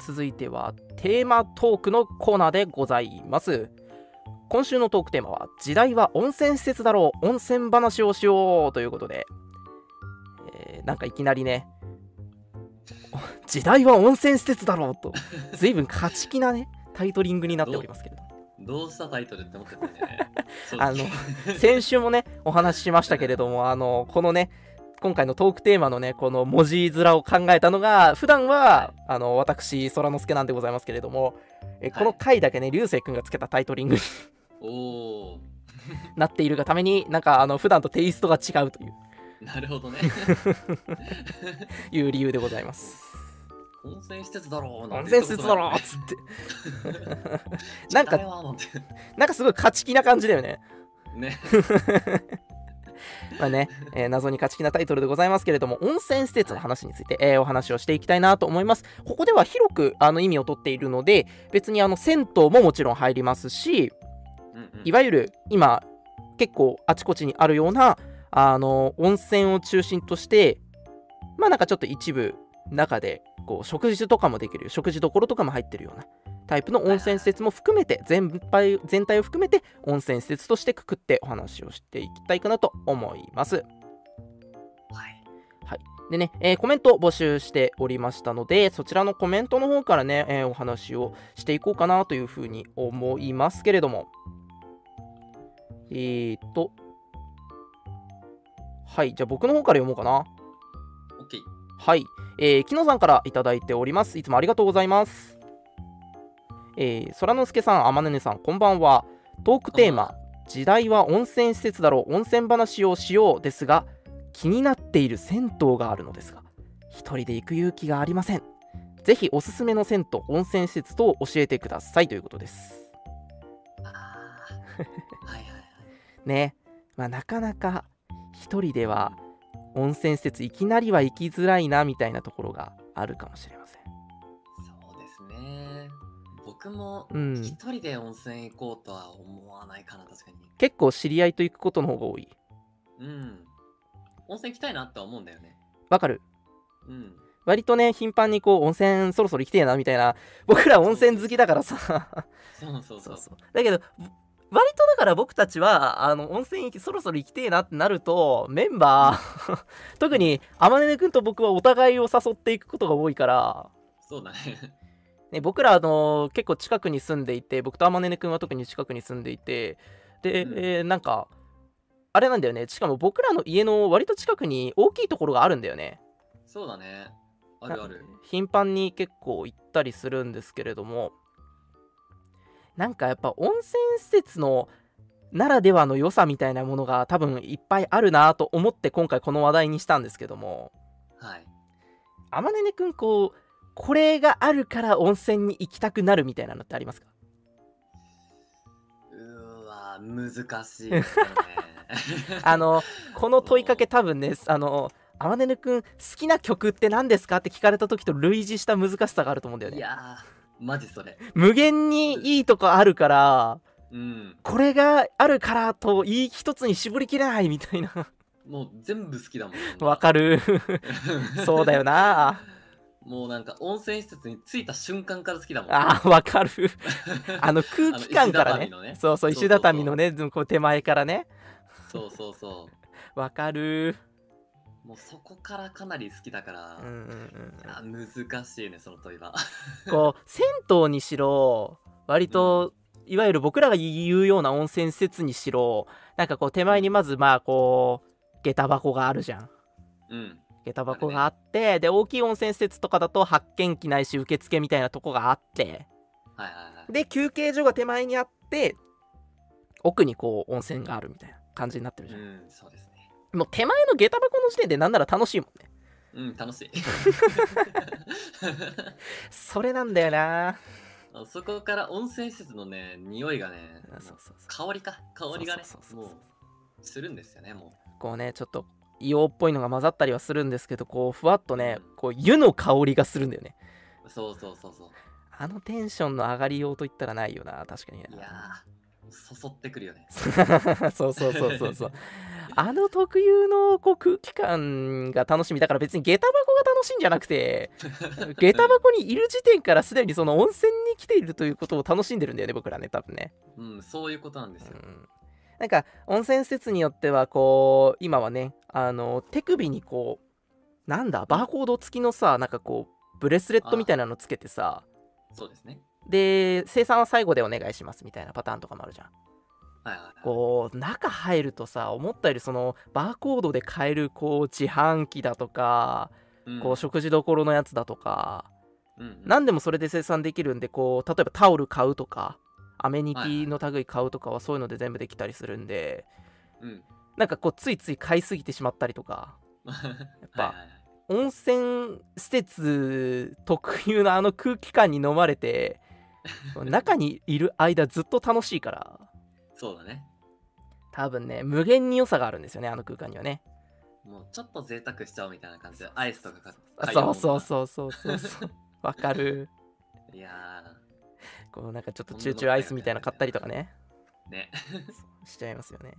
続いてはテーマトークのコーナーでございます。今週のトークテーマは時代は温泉施設だろう温泉話をしようということで、えーなんかいきなりね時代は温泉施設だろうと随分勝ち気なねタイトリングになっておりますけれどどうしたタイトルって思ってたね。あの先週もねお話ししましたけれどもあのこのね今回のトークテーマのねこの文字面を考えたのが普段はあの私空之助なんでございますけれどもえこの回だけね流星くんがつけたタイトリングに なっているがためになんかあの普段とテイストが違うという。なるほどね。いう理由でございます。温泉施設だろうな温泉施設だろうっつって。時なんかなんかすごい勝ち気な感じだよね。ね。まあね、えー謎に勝ち気なタイトルでございますけれども、温泉施設の話について、えーお話をしていきたいなと思います。ここでは広くあの意味をとっているので、別にあの銭湯ももちろん入りますし、いわゆる今、結構あちこちにあるような、あの温泉を中心として、まあなんかちょっと一部、中でこう食事とかもできる、食事どころとかも入ってるようなタイプの温泉施設も含めて、全体全体を含めて温泉施設としてくくってお話をしていきたいかなと思います。はい。でね、えーコメント募集しておりましたので、そちらのコメントの方からね、えーお話をしていこうかなというふうに思いますけれども。えーっと、はい、じゃあ僕の方から読もうかな。オッケー。はい、えー、木野さんからいただいております。いつもありがとうございます。えー、空之助さん、あまねねさん、こんばんは。トークテーマ、時代は温泉施設だろう、温泉話をしようですが、気になっている銭湯があるのですが、一人で行く勇気がありません。ぜひおすすめの銭湯、温泉施設と教えてくださいということです。あーはいはいはい。ね、まあ、なかなか一人では温泉施設いきなりは行きづらいなみたいなところがあるかもしれません。もうん一人で温泉行こうとは思わないかな、確かに。結構知り合いと行くことの方が多い。うん。温泉行きたいなって思うんだよね。わかるうん。割とね、頻繁にこう、温泉そろそろ行きてえなみたいな、僕ら温泉好きだからさ。そうそうそう。そうだけど、割とだから僕たちは、あの、温泉行き、そろそろ行きてえなってなると、メンバー、特に、あまねねくんと僕はお互いを誘っていくことが多いから、そうだね。ね、僕ら、あの結構近くに住んでいて、僕とあまねねくんは特に近くに住んでいて、で、うんえーなんか、あれなんだよね、しかも僕らの家の割と近くに大きいところがあるんだよね。そうだね。あるある。頻繁に結構行ったりするんですけれどもなんかやっぱ温泉施設のならではの良さみたいなものが多分いっぱいあるなと思って今回この話題にしたんですけどもはい。あまねねくんこうこれがあるから温泉に行きたくなるみたいなのってありますか？うーわ、難しいですね。あのこの問いかけ多分ねあのあまねぬくん好きな曲って何ですかって聞かれた時と類似した難しさがあると思うんだよね。いやーマジそれ。無限にいいとこあるからうん。これがあるからといい一つに絞りきれないみたいな。もう全部好きだもんわかる。そうだよなもうなんか温泉施設に着いた瞬間から好きだもん。あーわかる。あの空気感からね。ね。そうそう石畳のねこう手前からね。そうそうそわかる。うもうそこからかなり好きだから、うんうんうんあ難しいねその問いは。こう銭湯にしろ割と、いわゆる僕らが言うような温泉施設にしろなんかこう手前にまずまあこう下駄箱があるじゃん。うん下駄箱があってで大きい温泉施設とかだと発見機ないし受付みたいなとこがあって。はいはいはい。で休憩所が手前にあって奥にこう温泉があるみたいな感じになってるじゃん、うんそうですね。もう手前の下駄箱の時点でなんなら楽しいもんね。うん楽しい。それなんだよな。あそこから温泉施設のね匂いがねそうそうそう香りか。香りがねもうするんですよねもこうねちょっと硫黄っぽいのが混ざったりはするんですけどこうふわっとねこう湯の香りがするんだよね。うそうそうそうそう。あのテンションの上がりようと言ったらないよな確かに。いやーそそってくるよね。な そうそうそうそうそう。あの特有のこう空気感が楽しみ。だから別に下駄箱が楽しいんじゃなくて 下駄箱にいる時点からすでにその温泉に来ているということを楽しんでるんだよね僕らね多分ね。うんそういうことなんですよ、うん。なんか温泉施設によってはこう今はねあの手首にこうなんだバーコード付きのさなんかこうブレスレットみたいなのつけてさ。そうですね。で生産は最後でお願いしますみたいなパターンとかもあるじゃん。はいはいはい。こう中入るとさ思ったよりそのバーコードで買えるこう自販機だとか、うん。こう食事どころのやつだとかうんうん。何でもそれで生産できるんでこう例えばタオル買うとかアメニティの類買うとかはそういうので全部できたりするんで。うんなんかこうついつい買いすぎてしまったりとか。やっぱ温泉施設特有のあの空気感に飲まれて 中にいる間ずっと楽しいから。そうだね。多分ね無限に良さがあるんですよねあの空間にはね。もうちょっと贅沢しちゃうみたいな感じでアイスとか買あ買いそうそううそうそうそうそう。わかる。いやこうなんかちょっとチューチューアイスみたいなの買ったりとかね。ーね。しちゃいますよね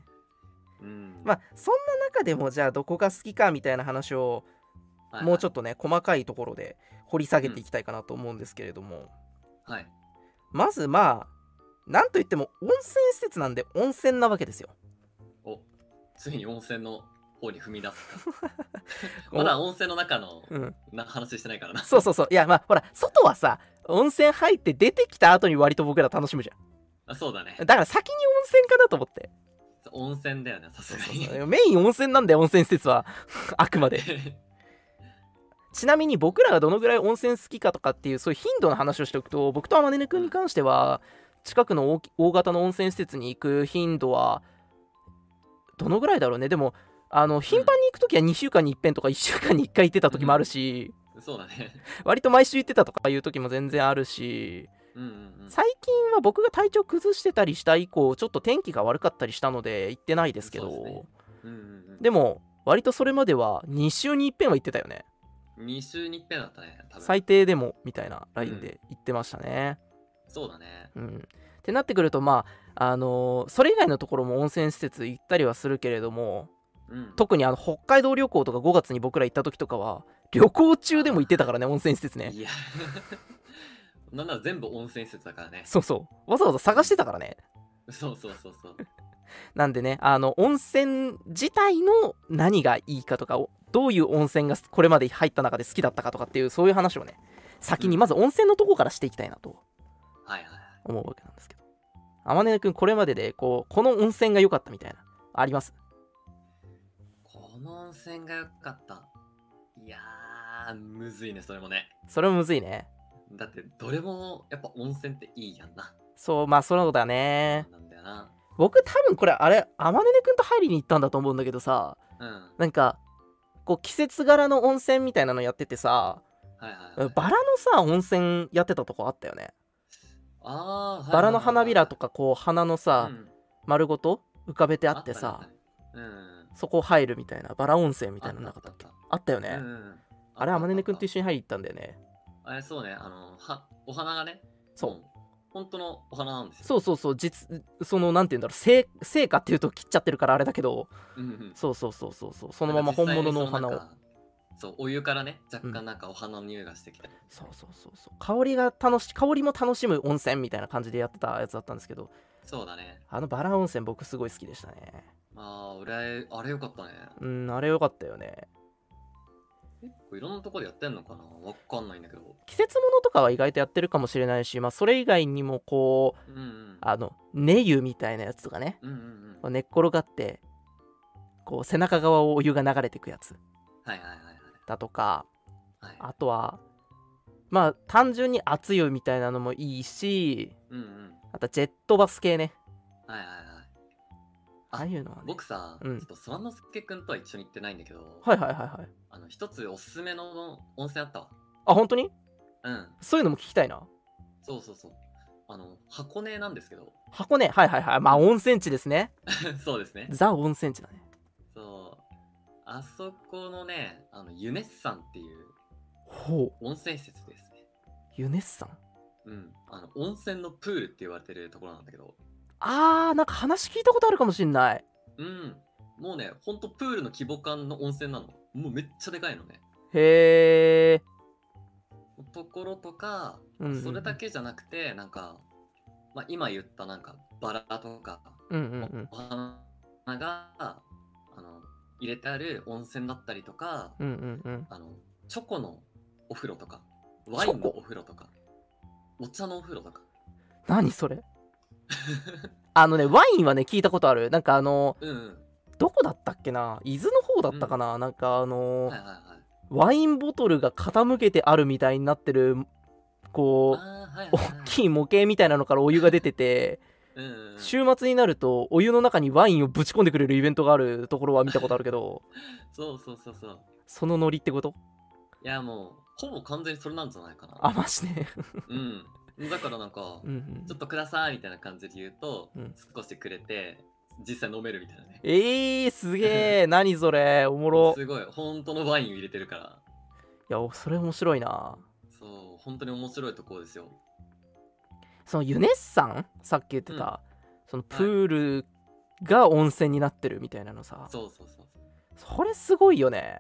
うん。まあそんな中でもじゃあどこが好きかみたいな話をもうちょっととね細かいところで掘り下げていきたいかなと思うんですけれども、はい。まずまあなんといっても温泉施設なんで温泉なわけですよ。おついに温泉の方に踏み出すか。まだ温泉の中のうん。な話してないからな。そうそうそう。いやまあほら外はさ温泉入って出てきた後に割と僕ら楽しむじゃあそうだね。んだから先に温泉かなと思って温泉だよねさすがに。メイン温泉なんだよ温泉施設は。あくまで。ちなみに僕らがどのぐらい温泉好きかとかっていうそういう頻度の話をしておくと僕と天音くんに関しては近くの大型の温泉施設に行く頻度はどのぐらいだろうね。でもあの頻繁に行く時は2週間に1遍とか1週間に1回行ってた時もあるしそうだね。割と毎週行ってたとかいう時も全然あるしうんうんうん。最近は僕が体調崩してたりした以降ちょっと天気が悪かったりしたので行ってないですけど。ですね。うんうんうん。でも割とそれまでは2週に1遍は行ってたよね。2週に1遍だったね最低でもみたいなラインで言ってましたね。そうだね。うん。ってなってくるとまああのーそれ以外のところも温泉施設行ったりはするけれどもうん。特にあの北海道旅行とか5月に僕ら行った時とかは旅行中でも行ってたからね温泉施設ね。いやなんなら全部温泉施設だからね。そうそう。わざわざ探してたからね。そうそうそうそう。なんでねあの温泉自体の何がいいかとかをどういう温泉がこれまで入った中で好きだったかとかっていうそういう話をね先にまず温泉のとこからしていきたいなと。はいはいはい。思うわけなんですけど。天音くんこれまででこうこの温泉が良かったみたいなあります？この温泉が良かった。いやーむずいねそれもね。それもむずいねだってどれもやっぱ温泉っていいやんな。そうまあそうだね。なんだよな。僕多分これあれ天音くんと入りに行ったんだと思うんだけどさうん。なんかこう季節柄の温泉みたいなのやっててさはいはい、はい、バラのさ温泉やってたとこあったよね。あーバラの花びらとかかこう花のさ、丸ごと浮かべてあってさ、うん。そこ入るみたいなバラ温泉みたいなのなかったっけ？ああったよね、あれあまねねくんと一緒緒に入り行ったんだよねあれそうね。あのはお花がねそう。も本当のお花なんですよ。そうそうそう。実そのなんて言うんだろう。成成果っていうと切っちゃってるからあれだけど。うんうん。そうそうそうそうそう。そのまま本物のお花を。そうお湯からね若干なんかお花の匂いがしてきた。り、そうそうそうそう。香りが楽し香りも楽しむ温泉みたいな感じでやってたやつだったんですけど。そうだね。あのバラ温泉僕すごい好きでしたね。ああ俺あれよかったね。うんあれよかったよね結構いろんなとこでやってんのかなわかんないんだけど。季節物とかは意外とやってるかもしれないしまあそれ以外にもこううんうん。あの根湯みたいなやつとかね。うんうんうん。寝っ転がってこう背中側をお湯が流れていくやつ。はいはいはいだとかはいはい。あとはまあ単純に熱湯みたいなのもいいしうんうん。あとはジェットバス系ね。はいはいはいあああいうのはね。僕さ、うん。ちょっとそらのすけくんとは一緒に行ってないんだけど、はいはいはいはい。あの一つおすすめの温泉あったわ。あ本当に？うん。そういうのも聞きたいな。そうそうそう。あの箱根なんですけど。箱根？はいはいはい。まあ温泉地ですね。そうですね。ザ温泉地だね。そう。あそこのねあのユネッサンっていうほう。温泉施設ですね。ユネッサンうん。あの温泉のプールって言われてるところなんだけどあーなんか話聞いたことあるかもしんない。うん。もうねほんとプールの規模感の温泉なの。もうめっちゃでかいのね。へえところとか、うんうんそれだけじゃなくてなんか、まあ、今言ったなんかバラとか、うんうんうん。お花があの入れてある温泉だったりとか、うんうんうん。あのチョコのお風呂とかワインのお風呂とかお茶のお風呂とか。何それ？あのねワインはね聞いたことある。なんかあのうんうん。どこだったっけな？伊豆の方だったかな、なんかあのはいはいはい。ワインボトルが傾けてあるみたいになってるこうはいはい大はい。きい模型みたいなのからお湯が出ててうんうんうん。週末になるとお湯の中にワインをぶち込んでくれるイベントがあるところは見たことあるけど そうそうそうそう。そのノリってこと？いやもうほぼ完全にそれなんじゃないかな。あマジで？うんだからなんか、うんうん。ちょっとくださいみたいな感じで言うと、うん。少しくれて実際飲めるみたいなね。えー、すげえ。何それ。おもろ。すごい。本当のワインを入れてるから。いやそれ面白いな。そう。本当に面白いところですよ。そのユネッサン？さっき言ってた、そのプールが温泉になってるみたいなのさ、そうそうそう。それすごいよね。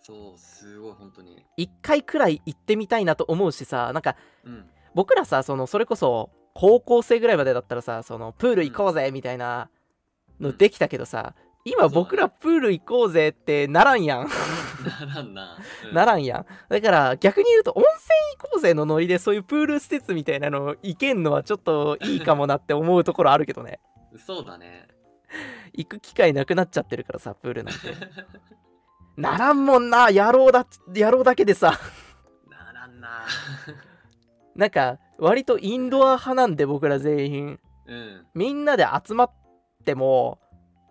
そうすごい本当に。一回くらい行ってみたいなと思うしさ。なんかうん僕らさそのそれこそ高校生ぐらいまでだったらさそのプール行こうぜみたいなのうん。できたけどさ、今僕らプール行こうぜってならんやん。ならんな、うん。ならんやん。だから逆に言うと温泉行こうぜのノリでそういうプール施設みたいなの行けんのはちょっといいかもなって思うところあるけどね。そうだね。行く機会なくなっちゃってるからさプールなんて。ならんもんな野郎だ野郎だけでさ。ならんななんか割とインドア派なんで僕ら全員。うん、みんなで集まっても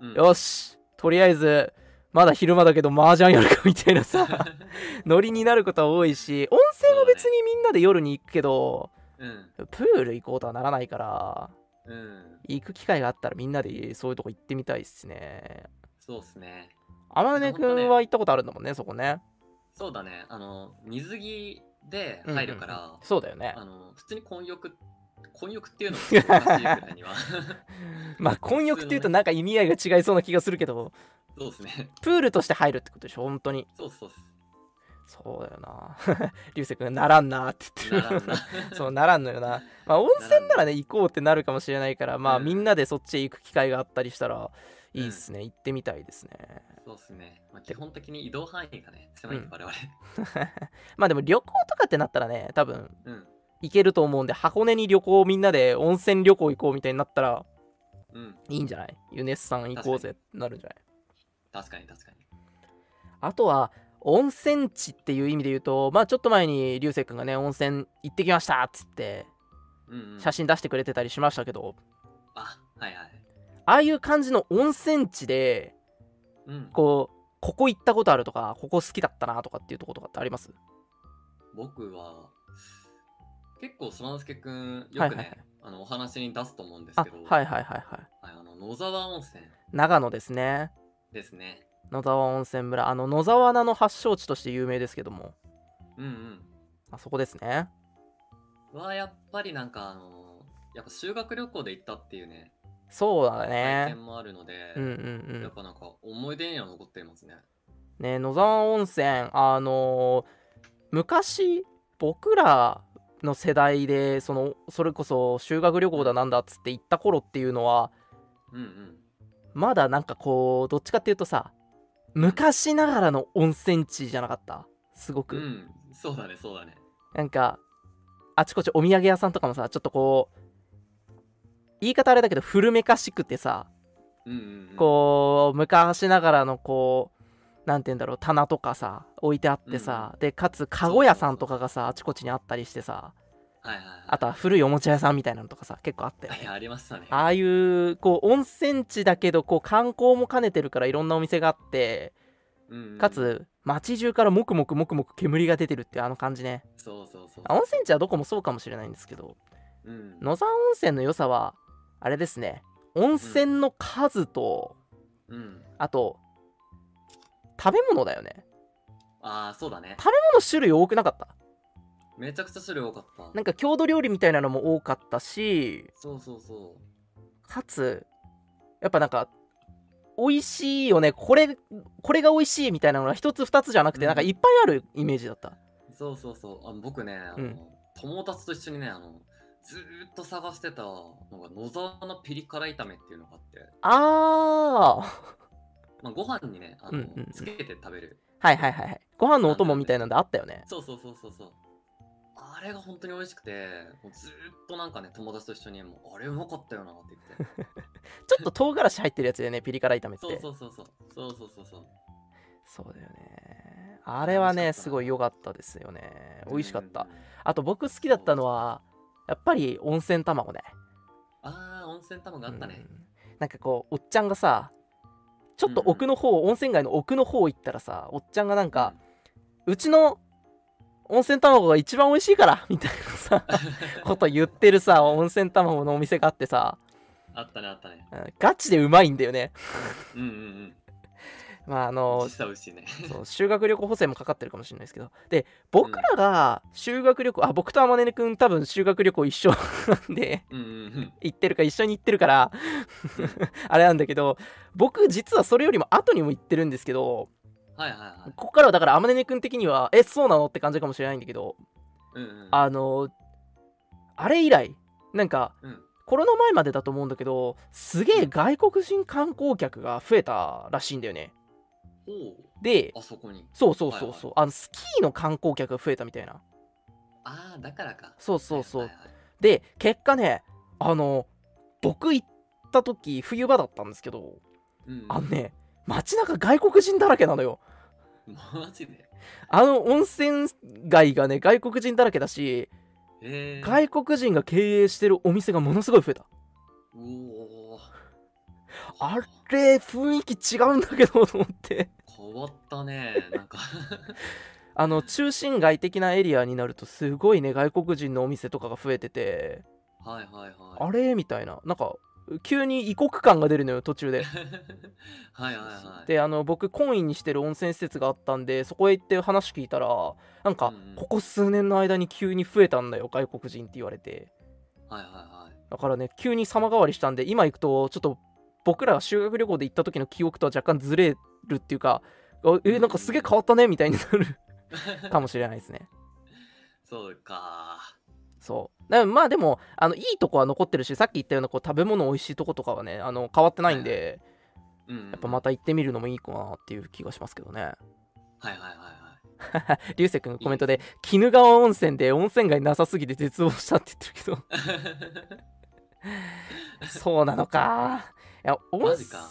うん、よしとりあえずまだ昼間だけど麻雀やるかみたいなさ ノリになることは多いし温泉は別にみんなで夜に行くけど、うん。プール行こうとはならないからうん。行く機会があったらみんなでそういうとこ行ってみたいっすね。そうっすね。天音くんは行ったことあるんだもんねそこね。そうだね。あの水着で入るから、うん。うんうんそうだよね。あの普通に混浴混浴っていうのもちょっとおかしいぐらいには。まあ混浴っていうとなんか意味合いが違いそうな気がするけど。そうですね。プールとして入るってことでしょ本当に。そうそうそうだよな。流星 君ならんなって言って。る そうならんのよな。まあ温泉ならね行こうってなるかもしれないからまあうん。みんなでそっちへ行く機会があったりしたらいいっすね。行ってみたいですねそうっすね、まあ、基本的に移動範囲がね狭いんでうん。我々。まあでも旅行とかってなったらね多分うん。行けると思うんで箱根に旅行みんなで温泉旅行行こうみたいになったらうん。いいんじゃない？ユネッサン行こうぜってなるんじゃない？確かに確かに。あとは温泉地っていう意味で言うとまあちょっと前に流星君がね温泉行ってきましたっつってうん、うん、写真出してくれてたりしましたけど、あはいはい。ああいう感じの温泉地でうん。こうここ行ったことあるとかここ好きだったなとかっていうとことかってあります？僕は結構そらのすけくんよくね、はいはいはい。あのお話に出すと思うんですあけど、はいはいはいはい。はいあの野沢温泉。長野ですね。ですね。野沢温泉村。あの野沢菜の発祥地として有名ですけども。うんうん。あそこですね。はやっぱりなんかあのやっぱ修学旅行で行ったっていうね、そうだ体ね験もあるので、うんうんうんやっぱなんか思い出には残っていますね。ね野沢温泉あのー昔僕らの世代でそのそれこそ修学旅行だなんだっつって行った頃っていうのはうんうん。まだなんかこうどっちかっていうとさ昔ながらの温泉地じゃなかった？すごく、うん、そうだね、そうだね。なんかあちこちお土産屋さんとかもさちょっとこう言い方あれだけど古めかしくてさうんうん、うん。こう昔ながらのこうなんて言うんだろう棚とかさ置いてあってさ、でかつ籠屋さんとかがさあちこちにあったりしてさはいはい、あとは古いおもちゃ屋さんみたいなのとかさ結構あったよねはい。ありましたね。ああいうこう温泉地だけどこう観光も兼ねてるからいろんなお店があってうんうんか、つ街中からもくもくもくもく煙が出てるっていうあの感じねそうそうそう。温泉地はどこもそうかもしれないんですけどうん、野沢温泉の良さはあれですね温泉の数と、うん。あと食べ物だよねああ、そうだね。食べ物種類多くなかった？めちゃくちゃ種類多かった。なんか郷土料理みたいなのも多かったしそうそうそう。かつやっぱなんか美味しいよねこれこれが美味しいみたいなのが一つ二つじゃなくてうんなんかいっぱいあるイメージだった、そうそうそう。あ僕ね、あの、うん友達と一緒にね、あの、ずーっと探してたのが野沢のピリ辛炒めっていうのがあって、あーまあ、ご飯にね、あの、うんうんうんつけて食べる。はいはいはいはいご飯のお供みたいなんであったよねそうそうそうそうそう。あれが本当に美味しくて、もうずーっとなんかね、友達と一緒に、もうあれうまかったよなって言って。ちょっと唐辛子入ってるやつだよねピリ辛炒めってそうそうそうそう。そうそうそうそう。そうだよねあれはねすごい良かったですよね美味しかった。あと僕好きだったのはやっぱり温泉卵ねああ、温泉卵あったね。うんなんかこうおっちゃんがさちょっと奥の方、温泉街の奥の方行ったらさおっちゃんがなんか、うちの温泉卵が一番美味しいから みたいなさこと言ってるさ温泉卵のお店があってさ、あったね、あったね。うんガチでうまいんだよねうんうんうん。まああのね。そう修学旅行補正もかかってるかもしれないですけどで僕らが修学旅行あ僕と天音くん多分修学旅行一緒 なんでうんうんうん。行ってるか一緒に行ってるから あれなんだけど僕実はそれよりも後にも行ってるんですけどはいはいはい。ここからはだから天音くん的にはえそうなのって感じかもしれないんだけどうんうん。あのあれ以来なんかうん。コロナ前までだと思うんだけどすげえ外国人観光客が増えたらしいんだよねほでう。あそこに。そうそうそうそう、はあのスキーの観光客が増えたみたいな。ああ、だからか。そうそうそう、はいはいはい。で結果ねあの僕行った時冬場だったんですけどうんうん。あのね街中外国人だらけなのよ。マジで？あの温泉街がね外国人だらけだしえー、外国人が経営してるお店がものすごい増えた。おお。あれ雰囲気違うんだけどと思って変わったね。なんかあの中心街的なエリアになるとすごいね外国人のお店とかが増えててはいはいはい。あれ？みたいななんか急に異国感が出るのよ途中で はいはいはい。であの僕婚姻にしてる温泉施設があったんでそこへ行って話聞いたらなんかここ数年の間に急に増えたんだよ外国人って言われてはいはいはい。だからね急に様変わりしたんで今行くとちょっと僕らが修学旅行で行った時の記憶とは若干ずれるっていうかあえなんかすげえ変わったねみたいになる かもしれないですね。そうか。そう。だからまあでもあのいいとこは残ってるしさっき言ったようなこう食べ物美味しいとことかはねあの変わってないんで、うんうん、やっぱまた行ってみるのもいいかなっていう気がしますけどね。はいはいはいはい。流星君コメントで鬼怒川温泉で温泉街なさすぎて絶望したって言ってるけど。そうなのか。いや温泉マジか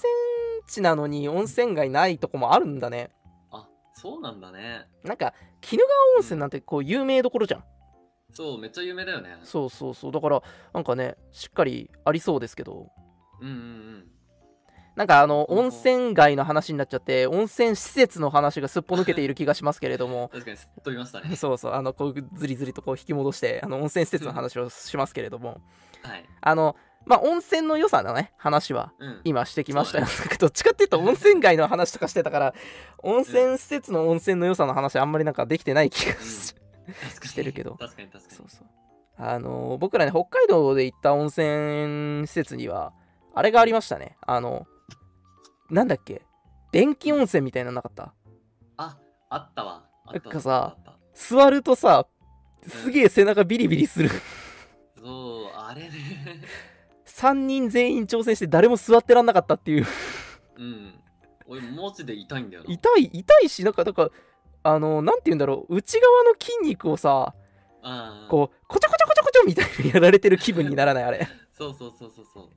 地なのに温泉街ないとこもあるんだねあ、そうなんだね。なんか鬼怒川温泉なんてこう有名どころじゃんそう、めっちゃ有名だよね。そうそうそうだからなんかねしっかりありそうですけどうんうんうん。なんかあの温泉街の話になっちゃって温泉施設の話がすっぽ抜けている気がしますけれども 確かにすっ飛びましたね。そうそうあのこうずりずりとこう引き戻してあの温泉施設の話をしますけれどもはい。あのまあ温泉の良さのね話はうん。今してきましたよ、どっちかっていうと温泉街の話とかしてたから温泉施設の温泉の良さの話あんまりなんかできてない気がし,、てるけど。確かに確かに。そうそう。あのー僕らね北海道で行った温泉施設にはあれがありましたね。あのなんだっけ？電気温泉みたいなのなかった？ああったわ。あったなんかさ座るとさすげえ背中ビリビリする。たそうあれね3人全員挑戦して誰も座ってらんなかったっていう。うん。俺マジで痛いんだよな。痛い痛いしなんかなんかあのなんて言うんだろう内側の筋肉をさこうコチョコチョコチョコチョみたいにやられてる気分にならないあれ。そうそうそうそうそう。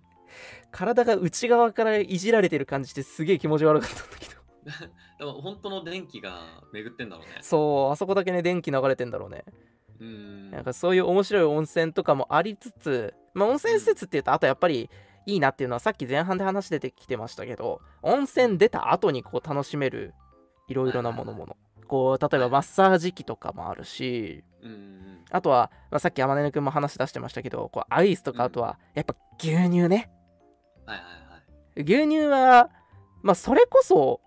体が内側からいじられてる感じしてすげえ気持ち悪かったんだけど。でも本当の電気が巡ってんだろうね。そうあそこだけね電気流れてんだろうねうん。なんかそういう面白い温泉とかもありつつまあ温泉施設っていうとあとやっぱりいいなっていうのはさっき前半で話出てきてましたけど温泉出た後にこう楽しめるいろいろなものもの。こう例えばマッサージ機とかもあるしうんうん。あとは、まあ、さっき天音くんも話出してましたけどこうアイスとかうんあとはやっぱ牛乳ね。はいはいはい。牛乳はまあそれこそ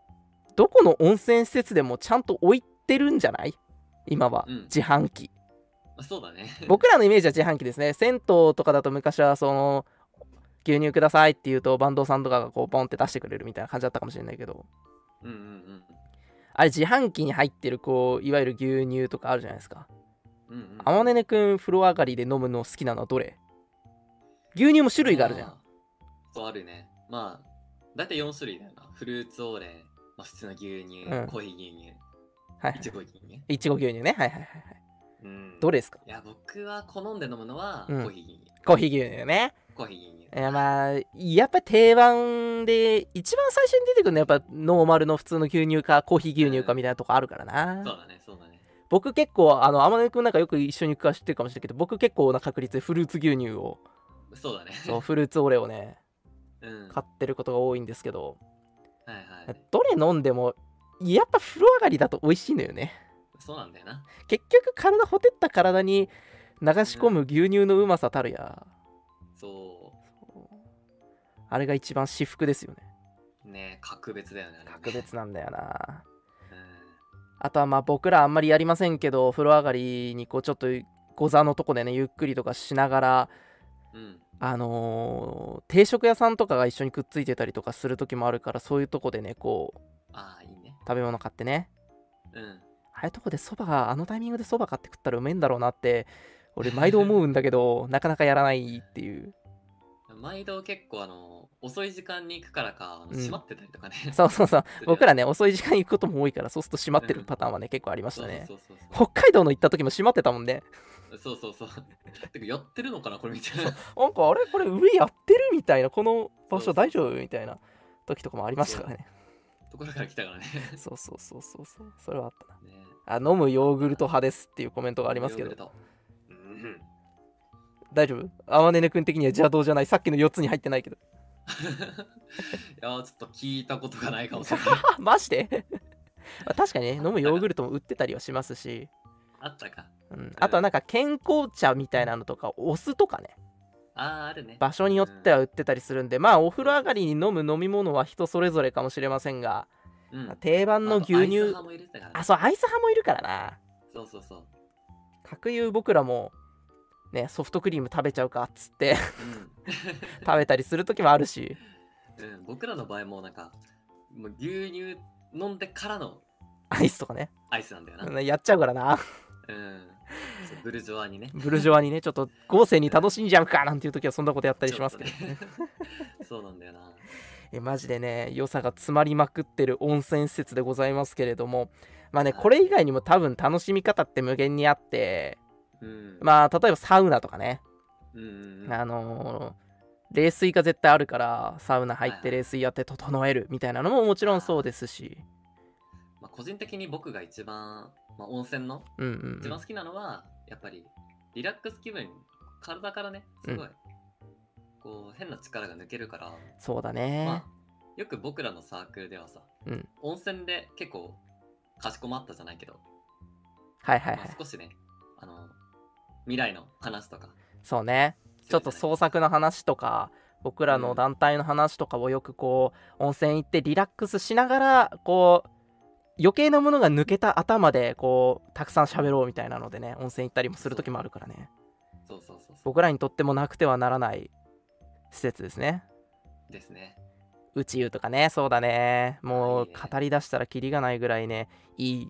どこの温泉施設でもちゃんと置いてるんじゃない？今はうん。自販機、まあそうだね。僕らのイメージは自販機ですね。銭湯とかだと昔はその牛乳くださいって言うとバンドさんとかがこうポンって出してくれるみたいな感じだったかもしれないけど。うんうんうん。あれ自販機に入ってるこういわゆる牛乳とかあるじゃないですか。うんうん。あまねねくん風呂上がりで飲むの好きなのはどれ？牛乳も種類があるじゃん。まそうあるね。まあだいたい4種類だよな。フルーツオーレ、まあ、普通の牛乳、うん。コーヒー牛乳。はいはいい。ちご牛乳いちご牛乳ね。はいはいはいはいうん。どれですか？いや僕は好んで飲むのはコうん。ーヒー牛乳、コーヒー牛乳ね。コーヒー牛乳。いやまあやっぱ定番で一番最初に出てくるのはやっぱノーマルの普通の牛乳かコーヒー牛乳かみたいなとこあるからな、そうだねそうだね。僕結構あの天音くんなんかよく一緒に行くか知ってるかもしれないけど僕結構な確率でフルーツ牛乳をそうだね。そうフルーツオレをね うん。買ってることが多いんですけど。はいはい。どれ飲んでもやっぱ風呂上がりだと美味しいのよねそうなんだよな。結局体ほてった体に流し込む牛乳のうまさたるや、そあれが一番至福ですよね。うね格別だよね格別なんだよな。うん。あとはまあ僕らあんまりやりませんけど風呂上がりにこうちょっとご座のとこでねゆっくりとかしながらうん。あのー定食屋さんとかが一緒にくっついてたりとかする時もあるからそういうとこでねこうああいいね。食べ物買ってね。うんああいうとこでそばあのタイミングでそば買って食ったらうめえんだろうなって俺毎度思うんだけど なかなかやらないっていう。毎度結構あの遅い時間に行くからか閉まってたりとかね、そうそうそう。するよ僕らね遅い時間に行くことも多いからそうすると閉まってるパターンはね結構ありましたね。そうそうそう北海道の行った時も閉まってたもんね。そうそうそう。そ うてかやってるのかなこれみたいな。なんかあれこれ上やってるみたいなこの場そうそうそう。所大丈夫みたいな時とかもありましたからね。ところから来たからね。そうそうそうそうそう。それはあったな。ねあ飲むヨーグルト派ですっていうコメントがありますけど。うん。大丈夫？あまねねくん的には邪道じゃない。さっきの4つに入ってないけど。いやーちょっと聞いたことがないかもしれない。あ マジで？ま あ確かにね飲むヨーグルトも売ってたりはしますし、あったか。うん、あとはなんか健康茶みたいなのとかお酢とかね。あーあるね。場所によっては売ってたりするんで。まあお風呂上がりに飲む飲み物は人それぞれかもしれませんが、うん。まあ定番の牛乳。あそうアイス派もいるからな。そうそうそう。角有僕らもねソフトクリーム食べちゃうかっつって。うん。食べたりする時もあるし。うん、僕らの場合もなんかもう牛乳飲んでからのアイスとかね。アイスなんだよな、うんうんやっちゃうからな。そうブルジョワにね。ブルジョワにねちょっと豪勢に楽しんじゃうかなんていう時はそんなことやったりしますけど、ね。そうなんだよなえマジでね良さが詰まりまくってる温泉施設でございますけれども。まあねはい。これ以外にも多分楽しみ方って無限にあって。うん。まあ例えばサウナとかね。うんうんうん。あのー冷水が絶対あるからサウナ入って冷水やって整えるみたいなのももちろんそうですし。まあ、個人的に僕が一番、まあ、温泉のうんうんうん。一番好きなのは、やっぱりリラックス気分。体からねすごい、こう変な力が抜けるから、そうだね、まあ、よく僕らのサークルではさ、うん。温泉で結構かしこまったじゃないけど、はいはいはい。まあ、少しねあの未来の話とか。そうね。ちょっと創作の話とか僕らの団体の話とかをよくこう温泉行ってリラックスしながらこう余計なものが抜けた頭でこうたくさん喋ろうみたいなのでね温泉行ったりもする時もあるからね。そうそう。僕らにとってもなくてはならない施設ですね。ですね。宇宙とかね。そうだね。もう語り出したらキリがないぐらいねいい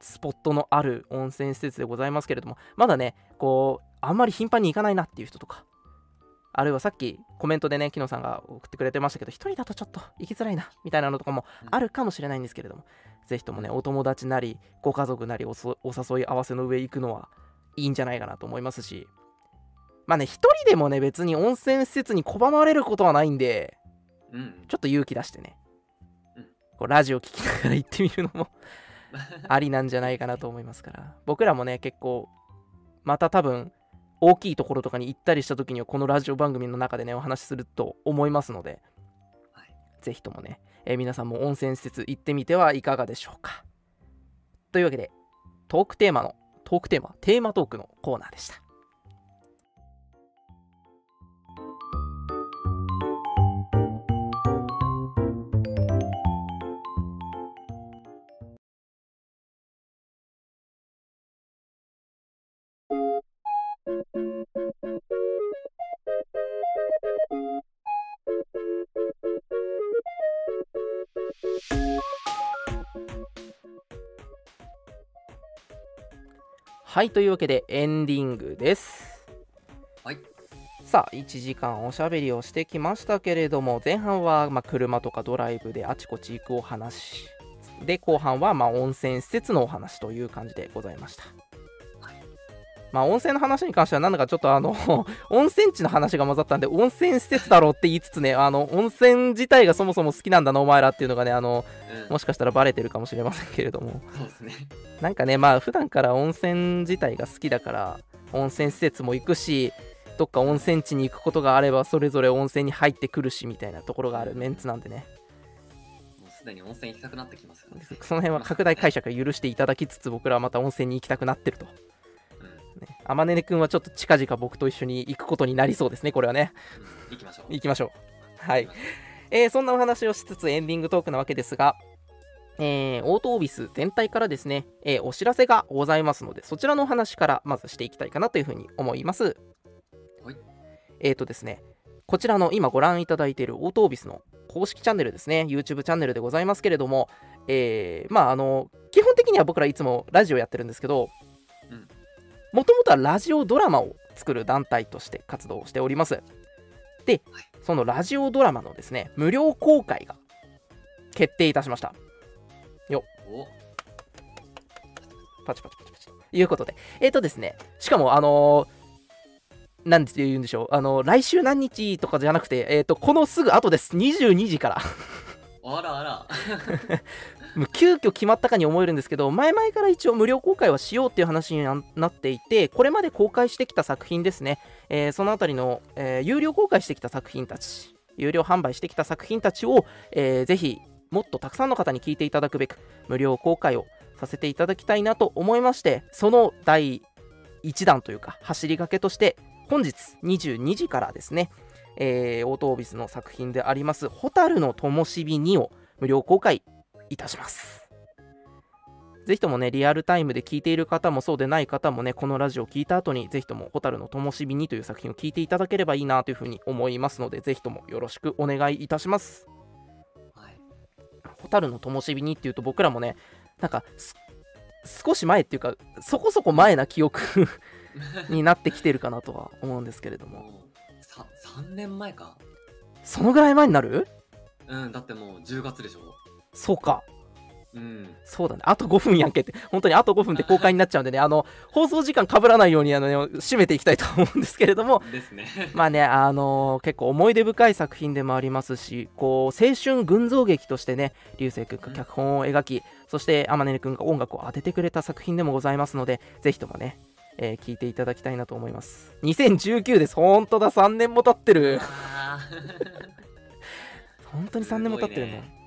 スポットのある温泉施設でございますけれどもまだねこうあんまり頻繁に行かないなっていう人とかあるいはさっきコメントでね木野さんが送ってくれてましたけど一人だとちょっと行きづらいなみたいなのとかもあるかもしれないんですけれども、ぜひともねお友達なりご家族なりおそお誘い合わせの上行くのはいいんじゃないかなと思いますしまあね一人でもね別に温泉施設に拒まれることはないんでうん。ちょっと勇気出してね、うん。こうラジオ聞きながら行ってみるのも ありなんじゃないかなと思いますから。僕らもね結構また多分大きいところとかに行ったりした時にはこのラジオ番組の中でねお話しすると思いますので、はい。ぜひともね、えー皆さんも温泉施設行ってみてはいかがでしょうか。というわけでトークテーマのトークテーマテーマトークのコーナーでしたはいというわけでエンディングです。はい。さあ1時間おしゃべりをしてきましたけれども前半はまあ車とかドライブであちこち行くお話で後半はまあ温泉施設のお話という感じでございました。はいまあ温泉の話に関してはなんだかちょっとあの 温泉地の話が混ざったんで温泉施設だろうって言いつつねあの温泉自体がそもそも好きなんだなお前らっていうのがねあのうん。もしかしたらバレてるかもしれませんけれども。そうですね。なんかねまあ普段から温泉自体が好きだから温泉施設も行くしどっか温泉地に行くことがあればそれぞれ温泉に入ってくるしみたいなところがあるメンツなんでね。もうすでに温泉行きたくなってきますよね。その辺は拡大解釈が許していただきつつ僕らはまた温泉に行きたくなってると、あまねねくんはちょっと近々僕と一緒に行くことになりそうですねこれはね。うん行きましょう。行きましょう。はい、えーそんなお話をしつつエンディングトークなわけですがえーオートオービス全体からですね、えーお知らせがございますのでそちらのお話からまずしていきたいかなというふうに思います。はい。えーとですねこちらの今ご覧いただいているオートオービスの公式チャンネルですね YouTube チャンネルでございますけれどもえーまああの基本的には僕らいつもラジオやってるんですけどうんもともとはラジオドラマを作る団体として活動をしております。ではいそのラジオドラマのですね無料公開が決定いたしました。お。パチパチパチパチ。ということで。えっ、とですねしかもあのーなんて言うんでしょう。あの来週何日とかじゃなくて、えー、とこのすぐ後です。22時から。あらあら 急遽決まったかに思えるんですけど前々から一応無料公開はしようっていう話になっていてこれまで公開してきた作品ですね、えーそのあたりの、えー有料公開してきた作品たち有料販売してきた作品たちを、えーぜひもっとたくさんの方に聞いていただくべく無料公開をさせていただきたいなと思いましてその第1弾というか走りがけとして本日22時からですね、えーオートオービスの作品であります「蛍の灯火2」を無料公開いたします。ぜひともね、リアルタイムで聞いている方もそうでない方もね、このラジオを聞いた後に、ぜひとも、蛍の灯火にという作品を聞いていただければいいなというふうに思いますので、ぜひともよろしくお願いいたします。はい。蛍の灯火にっていうと、僕らもね、なんかす、少し前っていうか、そこそこ前な記憶 になってきてるかなとは思うんですけれども、もうさ3年前か。そのぐらい前になる？うんだってもう10月でしょそうか。うんそうだね。あと5分やんけって。本当にあと5分で公開になっちゃうんでね、あの、放送時間被らないように、あの、ね、締めていきたいと思うんですけれども、ですね まあね、あの結構思い出深い作品でもありますし、こう、青春群像劇としてね、流星君が脚本を描き、そして天音君が音楽を当ててくれた作品でもございますので、ぜひともね、えー聞いていただきたいなと思います。2019です。本当だ、3年も経ってる。あ本当に3年も経ってるんだ、すごい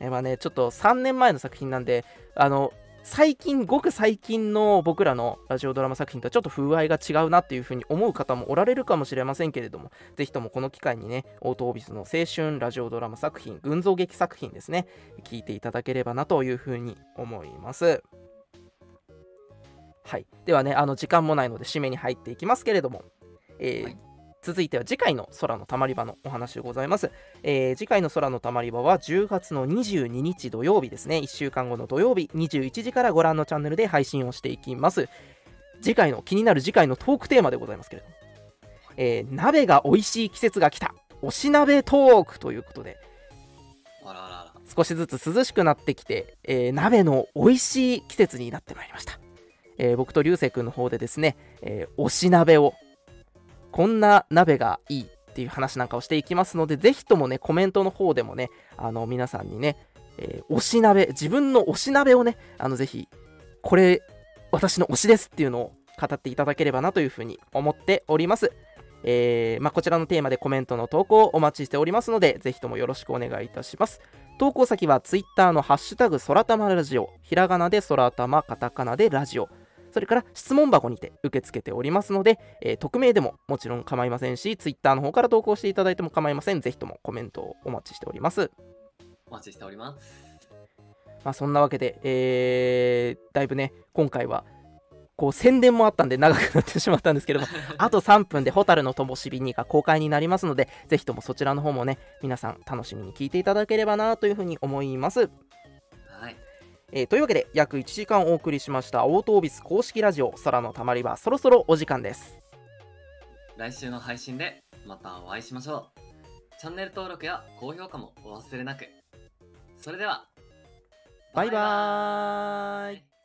えまあねちょっと3年前の作品なんであの最近ごく最近の僕らのラジオドラマ作品とはちょっと風合いが違うなっていうふうに思う方もおられるかもしれませんけれどもぜひともこの機会にねオートオービスの青春ラジオドラマ作品群像劇作品ですね聞いていただければなというふうに思います。はい。ではねあの時間もないので締めに入っていきますけれども、えーはい。続いては次回の空のたまり場のお話でございます、えー次回の空のたまり場は10月の22日土曜日ですね。1週間後の土曜日21時からご覧のチャンネルで配信をしていきます。次回の気になる次回のトークテーマでございますけれども、えー鍋が美味しい季節が来た。推し鍋トークということで。少しずつ涼しくなってきて、えー鍋の美味しい季節になってまいりました、えー僕と流星君の方でですね、えー推し鍋をこんな鍋がいいっていう話なんかをしていきますのでぜひともねコメントの方でもねあの皆さんにね、えー推し鍋自分の推し鍋をねあのぜひこれ私の推しですっていうのを語っていただければなというふうに思っております。えーまあ、こちらのテーマでコメントの投稿をお待ちしておりますので、ぜひともよろしくお願いいたします。投稿先は Twitter のハッシュタグ空玉ラジオ、ひらがなで空玉、カタカナでラジオ、それから質問箱にて受け付けておりますので、えー匿名でももちろん構いませんし、Twitter の方から投稿していただいても構いません。ぜひともコメントをお待ちしております。お待ちしております。まあ、そんなわけで、えーだいぶね、今回は、こう宣伝もあったんで長くなってしまったんですけれども、あと3分で蛍の灯火にが公開になりますので、ぜひともそちらの方もね、皆さん楽しみに聞いていただければなというふうに思います。はい。えーというわけで、約1時間お送りしました、オートオービス公式ラジオ、空のたまり場、そろそろお時間です。来週の配信でまたお会いしましょう。チャンネル登録や高評価もお忘れなく。それでは、バイバーイ